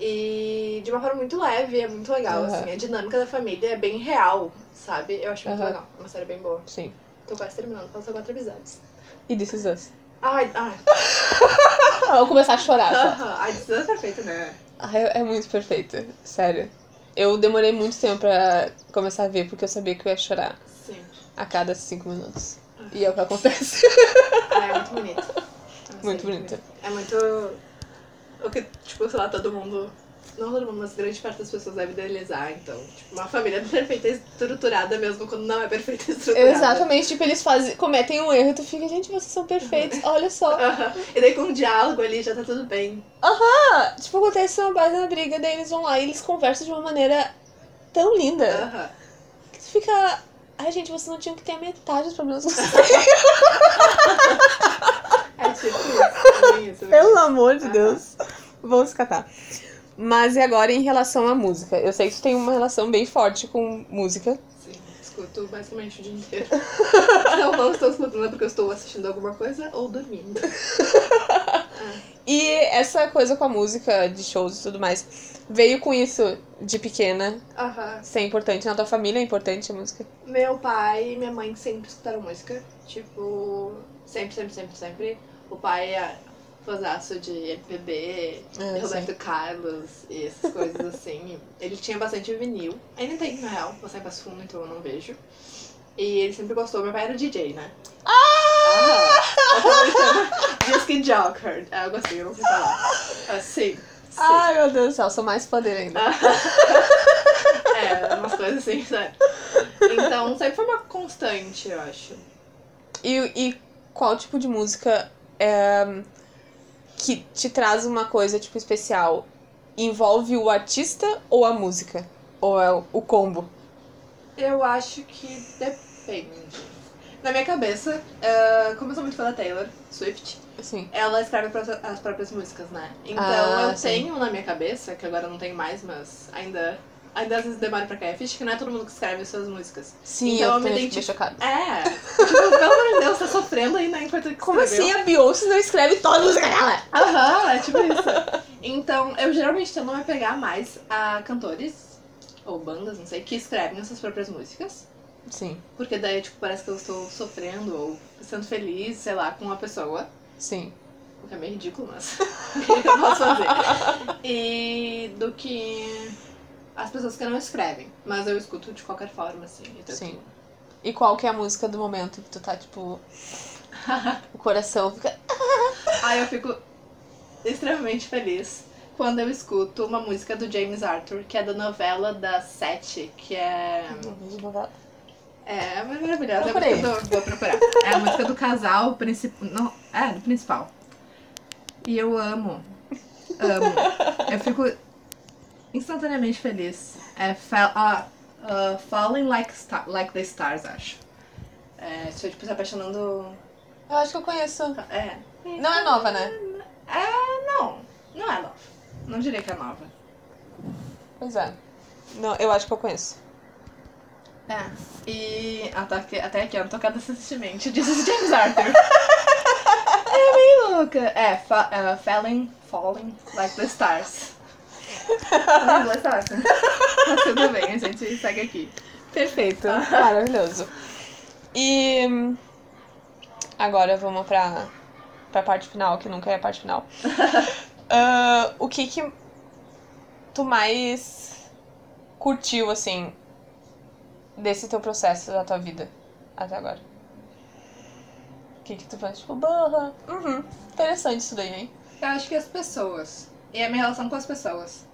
B: E de uma forma muito leve, é muito legal,
A: Aham.
B: assim. A dinâmica da família é bem real, sabe? Eu acho muito
A: Aham.
B: legal. É uma série bem boa.
A: Sim.
B: Tô quase terminando, faltam quatro episódios.
A: E This Is Us.
B: Ai, ai.
A: Eu vou começar a chorar.
B: Aham, Ai, isso é perfeito, né?
A: Ah, é, é muito perfeita. Sério. Eu demorei muito tempo pra começar a ver, porque eu sabia que eu ia chorar. A cada cinco minutos. E é o que acontece.
B: Ah, é muito bonito. É
A: Muito
B: série
A: bonita.
B: É muito. O que, tipo, sei lá, todo mundo. Não todo mundo, mas grande parte das pessoas deve idealizar. Então, tipo, uma família perfeita e estruturada mesmo quando não é perfeita estruturada.
A: Exatamente, tipo, eles fazem, cometem um erro e tu fica, gente, vocês são perfeitos, olha só.
B: Aham. E daí com um diálogo ali já tá tudo bem.
A: Ah, tipo, acontece uma base na briga, daí eles vão lá e eles conversam de uma maneira tão linda
B: Aham.
A: que tu fica. Ai, gente, vocês não tinham que ter a metade dos problemas que vocês.
B: É tipo isso. é isso.
A: Pelo amor de. Deus. Vamos catar. Mas e agora em relação à música? Eu sei que tu tem uma relação bem forte com música.
B: Sim, escuto basicamente o dia inteiro. não, não estou escutando porque eu estou assistindo alguma coisa ou dormindo.
A: E essa coisa com a música, de shows e tudo mais, veio com isso de pequena,
B: Aham.
A: ser importante na tua família, é importante a música?
B: Meu pai e minha mãe sempre escutaram música. Tipo, sempre, sempre, sempre, sempre. O pai é fãzaço de MPB,
A: Ah,
B: Roberto Carlos e essas coisas assim. Ele tinha bastante vinil. Ainda tem, na real, você Passo Fundo, então eu não vejo. E ele sempre gostou. Meu pai era DJ, né? Ah! Disc Joker. Ah, eu gostei, eu não sei falar. Assim.
A: Ai, meu Deus do céu, sou mais fã dele ainda.
B: É, umas coisas assim, sabe? Então, sempre foi uma constante, eu acho.
A: E, e qual tipo de música é, que te traz uma coisa, tipo, especial? Envolve o artista ou a música? Ou é o, combo?
B: Eu acho que depende. Na minha cabeça, eh, como eu sou muito fã da Taylor Swift,
A: Assim.
B: ela escreve as próprias músicas, né? Então
A: Ah,
B: eu
A: sim.
B: tenho na minha cabeça, que agora não tenho mais, mas ainda, ainda às vezes demora pra cair a ficha, que não é todo mundo que escreve as suas músicas.
A: Sim,
B: Então
A: eu
B: eu me identifico-
A: chocada.
B: É, tipo, pelo amor de Deus, tá sofrendo né? Enquanto que
A: Como
B: escreveu.
A: assim a Beyoncé não escreve toda a música dela?
B: Aham, é tipo isso. Então, eu geralmente tento me pegar mais a cantores, ou bandas, não sei, que escrevem as suas próprias músicas.
A: Sim,
B: Porque daí, tipo, parece que eu estou sofrendo ou sendo feliz, sei lá, com uma pessoa.
A: Sim.
B: O que é meio ridículo, mas o que eu posso fazer? E do que as pessoas que não escrevem. Mas eu escuto de qualquer forma, assim. e tento-
A: Sim. E qual que é a música do momento que tu tá, tipo. o coração fica.
B: Aí eu fico extremamente feliz quando eu escuto uma música do James Arthur, que é da novela da Sete, que é.
A: Não vejo novela.
B: É, é maravilhosa. É a
A: Procurei.
B: música do... Vou procurar. É a música do casal principal. Não, é, do principal. E eu amo. Amo. Eu fico instantaneamente feliz. É fa ah, ah, Falling like, Star- like the Stars, acho. É, estou tipo se apaixonando.
A: Eu acho que eu conheço.
B: É.
A: Não é nova, né?
B: É, não. Não é nova. Não diria que é nova.
A: Pois é. Não, eu acho que eu conheço.
B: É. E até aqui, até aqui eu não tô cada James Arthur. é meio louca. É, fa uh, falling, falling like the stars. Like the stars. Mas tudo bem, a gente segue aqui.
A: Perfeito. Maravilhoso. E agora vamos pra, pra parte final, que nunca é a parte final. Ah, o que que tu mais curtiu, assim, desse teu processo da tua vida até agora? O que que tu faz? Tipo, barra. Uhum. Interessante isso daí, hein?
B: Eu acho que as pessoas. E a minha relação com as pessoas.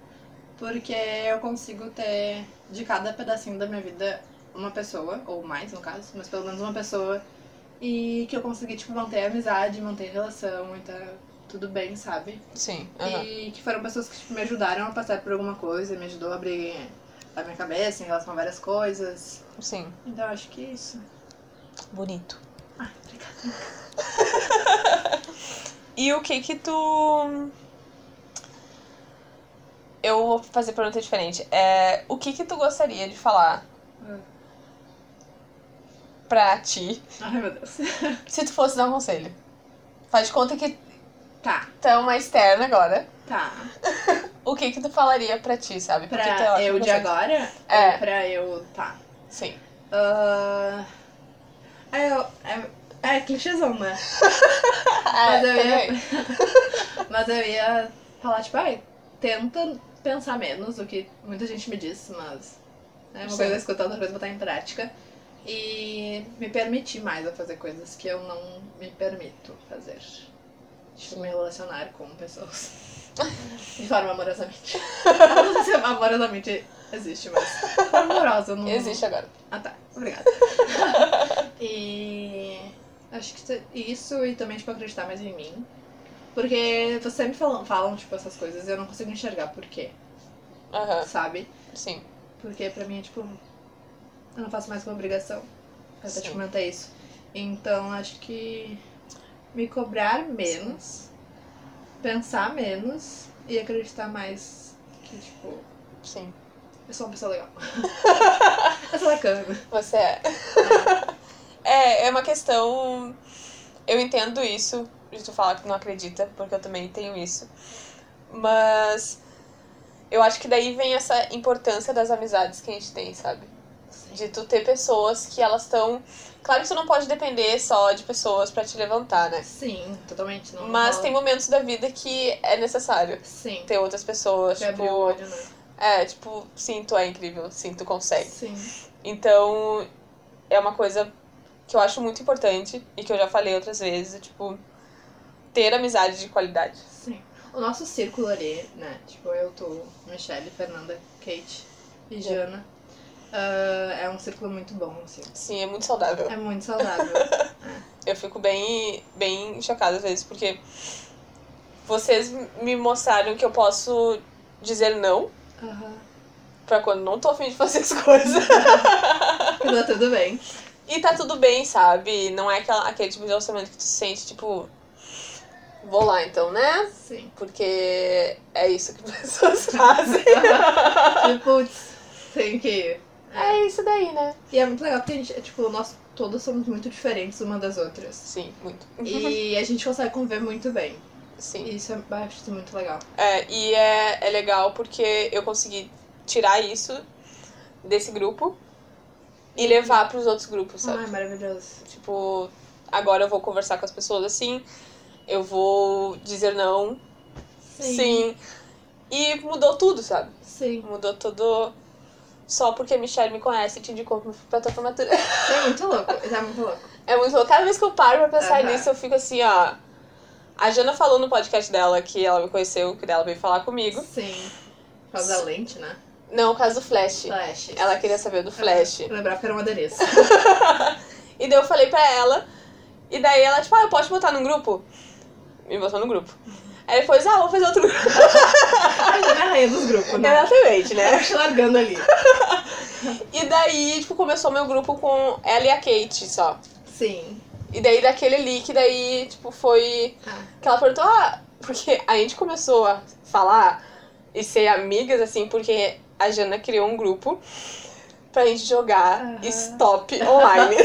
B: Porque eu consigo ter de cada pedacinho da minha vida uma pessoa, ou mais no caso, mas pelo menos uma pessoa. E que eu consegui, tipo, manter a amizade, manter a relação e tá tudo bem, sabe?
A: Sim. aham.
B: E que foram pessoas que tipo, me ajudaram a passar por alguma coisa, me ajudou a abrir a minha cabeça em relação a várias coisas.
A: Sim.
B: Então eu acho que é isso.
A: Bonito.
B: Ai, obrigada.
A: E o que que tu. Eu vou fazer pergunta diferente. É, o que que tu gostaria de falar
B: Hum.
A: pra ti
B: Ai, meu Deus.
A: se tu fosse dar um conselho? Faz de conta que
B: Tá,
A: é uma externa agora.
B: tá.
A: O que que tu falaria pra ti, sabe? Porque tu é
B: Pra eu de agora?
A: É.
B: Ou pra eu. Tá.
A: Sim.
B: Ah, é, é, é clichêzão, né? Mas eu ia-. Mas eu ia falar, tipo, ai, tenta pensar menos o que muita gente me disse, mas é uma
A: Sim.
B: coisa escutar, outra coisa botar em prática. E me permitir mais a fazer coisas que eu não me permito fazer. Tipo, me relacionar com pessoas. De forma amorosamente. Não sei se amorosamente existe, mas forma amorosa não...
A: Existe agora.
B: Ah, tá. Obrigada. e acho que isso e também, tipo, acreditar mais em mim. Porque vocês sempre falam, falam, tipo, essas coisas e eu não consigo enxergar por quê,
A: Aham.
B: sabe?
A: Sim.
B: Porque pra mim é, tipo, eu não faço mais uma obrigação. Eu até te
A: Sim.
B: comentei isso. Então, acho que me cobrar menos, pensar menos e acreditar mais que, tipo,
A: Sim.
B: eu sou uma pessoa legal. eu sou bacana.
A: Você é. É, é uma questão. Eu entendo isso de tu falar que não acredita, porque eu também tenho isso. Mas eu acho que daí vem essa importância das amizades que a gente tem, sabe? De tu ter pessoas que elas estão. Claro que tu não pode depender só de pessoas pra te levantar, né?
B: Sim, totalmente. Não
A: Mas tem momentos da vida que é necessário
B: Sim.
A: ter outras pessoas,
B: Pra abrir o
A: tipo.
B: olho, né?
A: É, tipo, sim, tu é incrível, sim, tu consegue.
B: Sim.
A: Então, é uma coisa que eu acho muito importante e que eu já falei outras vezes, é, tipo, ter amizade de qualidade.
B: Sim. O nosso círculo ali, né? Tipo, eu, tu, Michelle, Fernanda, Kate e Jana. Ah, é um círculo muito bom, assim.
A: Sim, é muito saudável.
B: É muito saudável.
A: Eu fico bem, bem chocada às vezes, porque vocês me mostraram que eu posso dizer não
B: Aham.
A: pra quando não tô afim de fazer as coisas.
B: Tá tudo bem.
A: E tá tudo bem, sabe? Não é aquela, aquele tipo de relacionamento que tu sente, tipo, vou lá então, né?
B: Sim.
A: Porque é isso que pessoas fazem.
B: Tipo, putz, tem que ir.
A: É isso daí, né?
B: E é muito legal porque a gente, é, tipo, nós todas somos muito diferentes uma das outras.
A: Sim, muito.
B: E a gente consegue conviver muito bem.
A: Sim.
B: E isso é, eu acho isso muito legal.
A: É, e é, é legal porque eu consegui tirar isso desse grupo e levar pros outros grupos, sabe?
B: Ai, maravilhoso.
A: Tipo, agora eu vou conversar com as pessoas assim, eu vou dizer não, sim. E mudou tudo, sabe?
B: Sim.
A: Mudou tudo só porque a Michelle me conhece e te indicou pra tua formatura.
B: É muito louco. É muito louco.
A: É muito louco. Cada vez que eu paro pra pensar
B: Aham.
A: nisso, eu fico assim, ó. A Jana falou no podcast dela que ela me conheceu, que ela veio falar comigo.
B: Sim. Por causa da lente, né?
A: Não, o caso do Flash.
B: Flash.
A: Ela queria saber do Flash.
B: Eu lembrava que era um adereço.
A: E daí eu falei pra ela. E daí ela, tipo, ah, eu posso botar num grupo? Me botou no grupo. Aí depois, ah, vou fazer outro grupo.
B: A Jana é a rainha dos grupos, né?
A: Exatamente, né?
B: Tá te largando ali.
A: E daí, tipo, começou meu grupo com ela e a Kate só.
B: Sim.
A: E daí daquele ali que daí, tipo, foi.
B: Ah.
A: Que ela perguntou, ah, porque a gente começou a falar e ser amigas, assim, porque a Jana criou um grupo pra gente jogar
B: Aham.
A: stop online.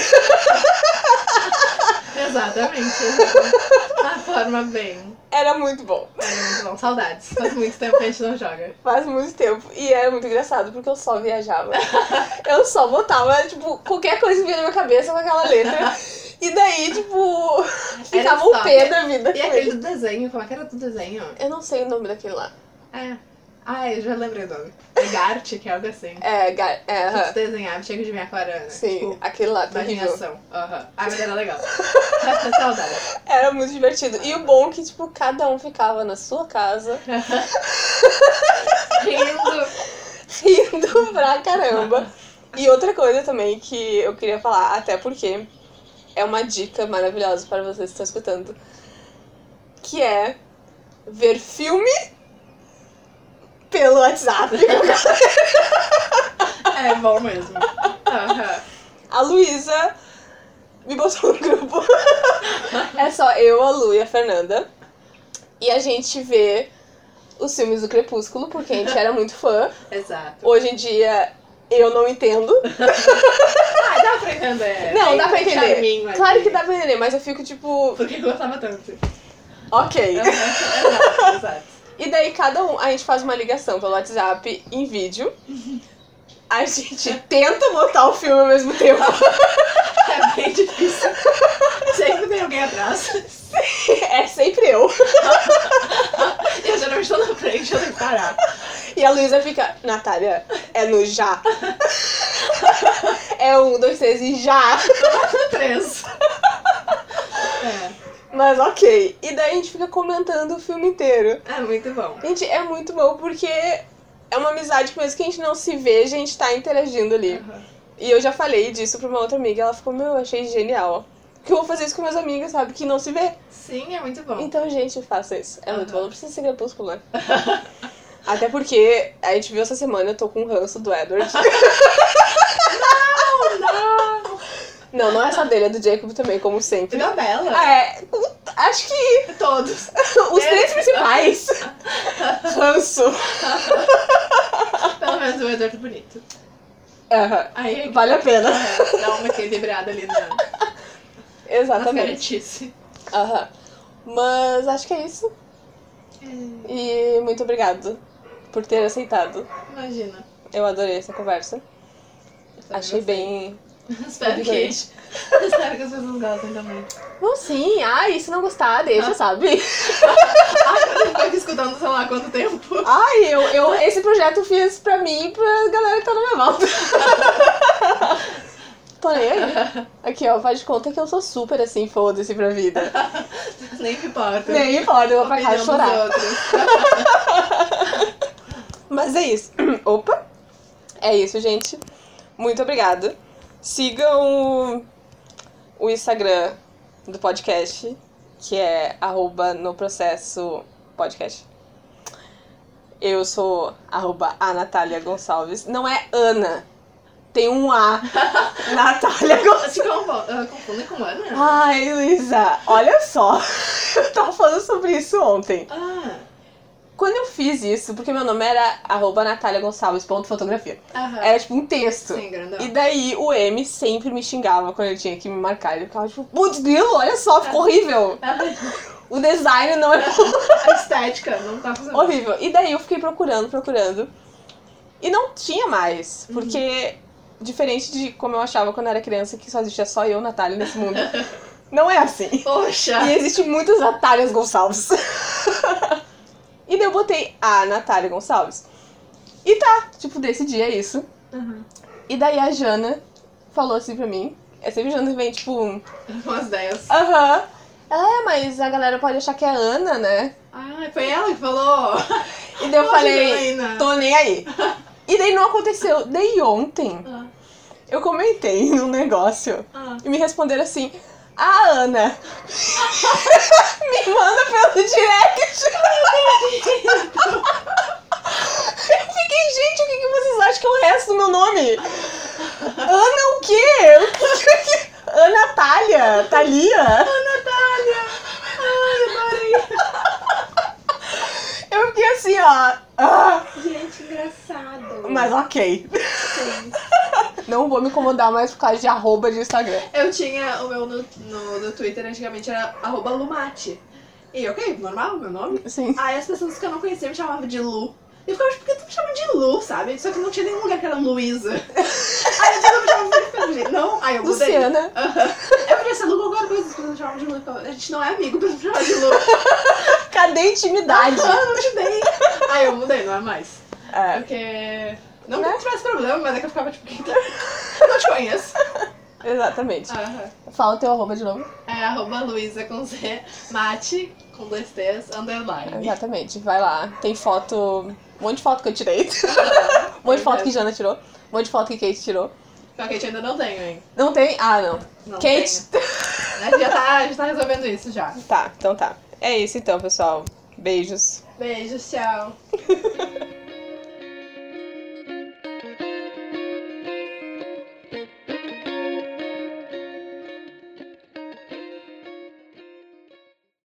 B: Exatamente. exatamente. pô, forma bem.
A: Era muito bom.
B: Era muito bom. Saudades. Faz muito tempo que a gente não joga.
A: Faz muito tempo. E era muito engraçado, porque eu só viajava. eu só botava, tipo, qualquer coisa que vinha na minha cabeça com aquela letra. E daí, tipo, ficava um
B: top.
A: pé da vida.
B: E aquele
A: ele.
B: do desenho, como é que era do desenho?
A: Eu não sei o nome daquele lá.
B: É. Ah, eu já lembrei o nome. É Gart, que é algo assim.
A: É, ga- é,
B: Que
A: aham.
B: tu desenhava, tinha que adivinhar qual era, né?
A: Sim,
B: Tipo,
A: aquele lá,
B: imaginação. Aham. Ah, mas era legal. Saudade.
A: Era muito divertido. E o bom é que, tipo, cada um ficava na sua casa,
B: Rindo.
A: rindo pra caramba. E outra coisa também que eu queria falar, até porque é uma dica maravilhosa para vocês que estão escutando, que é ver filme pelo WhatsApp.
B: É bom mesmo. Aham.
A: A Luísa me botou no grupo. É só eu, a Lu e a Fernanda. E a gente vê os filmes do Crepúsculo, porque a gente era muito fã.
B: Exato.
A: Hoje em dia eu não entendo.
B: Ah, dá pra entender.
A: Não,
B: Tem
A: dá pra entender.
B: ali.
A: Claro que dá pra entender, mas eu fico tipo,
B: Porque eu gostava tanto.
A: ok.
B: Exato, exato.
A: E daí cada um, a gente faz uma ligação pelo WhatsApp em vídeo. A gente tenta botar o filme ao mesmo tempo.
B: É bem difícil. Sempre tem alguém atrás.
A: É sempre eu.
B: E eu geralmente tô na frente, eu tenho que parar.
A: E a Luísa fica, Natália, é no já. É um, dois, três e já.
B: Três. É.
A: Mas ok. E daí a gente fica comentando o filme inteiro.
B: É muito bom.
A: Gente, é muito bom porque é uma amizade que mesmo que a gente não se veja, a gente tá interagindo ali. E eu já falei disso pra uma outra amiga, ela ficou, meu, eu achei genial. Que eu vou fazer isso com meus amigos, sabe? Que não se vê.
B: Sim, é muito bom.
A: Então, gente, faça isso. É muito
B: Aham.
A: bom, não precisa ser crepúsculo, né? Até porque a gente viu essa semana, eu tô com um ranço do Edward.
B: Não!
A: não, não é só dele, é do Jacob também, como sempre.
B: Da Bela.
A: Ah, é, acho que
B: Todos.
A: os três principais. Ranço.
B: Pelo menos o Eduardo bonito.
A: Aham.
B: Aí
A: Vale a pena.
B: É, dá uma equilibrada ali na,
A: Exatamente. Aham. Mas acho que é isso. E muito obrigado por ter aceitado.
B: Imagina.
A: Eu adorei essa conversa. Achei
B: gostei.
A: bem.
B: Espero que. Espero que as pessoas gostem também.
A: Não, sim. Ah, e se não gostar, deixa, sabe?
B: Ai, mas ele fica escutando sei lá quanto tempo.
A: Ai, eu, eu esse projeto eu fiz pra mim e pra galera que tá na minha volta. Tô nem aí. Aqui, ó, faz de conta que eu sou super assim, foda-se pra vida.
B: Nem me importa.
A: Nem importa, eu vou pra casa chorar. Mas é isso. Opa! É isso, gente. Muito obrigada. Sigam o, o Instagram do podcast, que é arroba no processo podcast. Eu sou arroba a Natália Gonçalves. Não é Ana. Tem um A. Natália Gonçalves.
B: Ah, confundem com Ana?
A: Ai, Luísa, olha só. Eu tava falando sobre isso ontem.
B: Ah,
A: Quando eu fiz isso, porque meu nome era arroba Natália Gonçalves, ponto fotografia.
B: aham.
A: Era tipo um texto.
B: Sim, grandão.
A: E daí o M sempre me xingava quando ele tinha que me marcar. Ele ficava tipo, putz, grilo, olha só, ficou horrível. O design não é
B: A estética não tá funcionando.
A: horrível. E daí eu fiquei procurando, procurando. E não tinha mais. Porque, diferente de como eu achava quando eu era criança, que só existia só eu, Natália, nesse mundo. Não é assim.
B: Poxa!
A: E existem muitas Natálias Gonçalves. e daí eu botei a Natália Gonçalves. E tá, tipo, desse dia é isso.
B: Aham.
A: E daí a Jana falou assim pra mim. É sempre Jana que vem, tipo,
B: Umas 10.
A: aham. Ela é, mas a galera pode achar que é Ana, né?
B: Ah, foi ela que falou.
A: E daí eu falei, tô nem aí. E daí não aconteceu. Daí ontem,
B: Ah,
A: eu comentei num negócio
B: ah.
A: e me responderam assim. A Ana me manda pelo direct. Eu fiquei, gente, o que, que vocês acham que é o resto do meu nome? Ana o quê? Ana Thalia? Thalia?
B: Natália! Ai, adorei!
A: Fiquei assim, ó. ah,
B: Gente, engraçado.
A: mas ok. Não vou me incomodar mais por causa de arroba de Instagram.
B: Eu tinha o meu no, no, no Twitter antigamente era arroba Lumate. E ok, normal, meu nome.
A: Sim.
B: Aí as pessoas que eu não conhecia me chamavam de Lu. E eu ficava, tipo, por que tu me chama de Lu, sabe? Só que não tinha nenhum lugar que era Luísa. Aí todo mundo me chamava de Felipe. Não, aí eu mudei.
A: Luciana.
B: Aham. Eu podia ser Lu qualquer coisa, as pessoas me chamavam de Lu. A gente não é amigo pra me chamar de Lu.
A: Cadê a intimidade?
B: Ah, não te dei. Aí eu mudei, não é mais.
A: É.
B: Porque. Não
A: Né?
B: eu tivesse problema, mas é que eu ficava tipo? Eu não te conheço.
A: Exatamente.
B: Aham.
A: Fala o teu arroba de novo.
B: É arroba Luísa com Z, mate com dois T's, underline.
A: Exatamente. Vai lá. Tem foto. Um monte de foto que eu tirei. Um monte de foto que Jana tirou. Um monte de foto que Kate tirou.
B: Só que a gente ainda não tem, hein?
A: Não tem? Ah, não.
B: Não
A: Kate.
B: tenho. A gente já tá, a gente tá resolvendo isso já.
A: Tá, então tá. É isso então, pessoal. Beijos.
B: Beijo, tchau.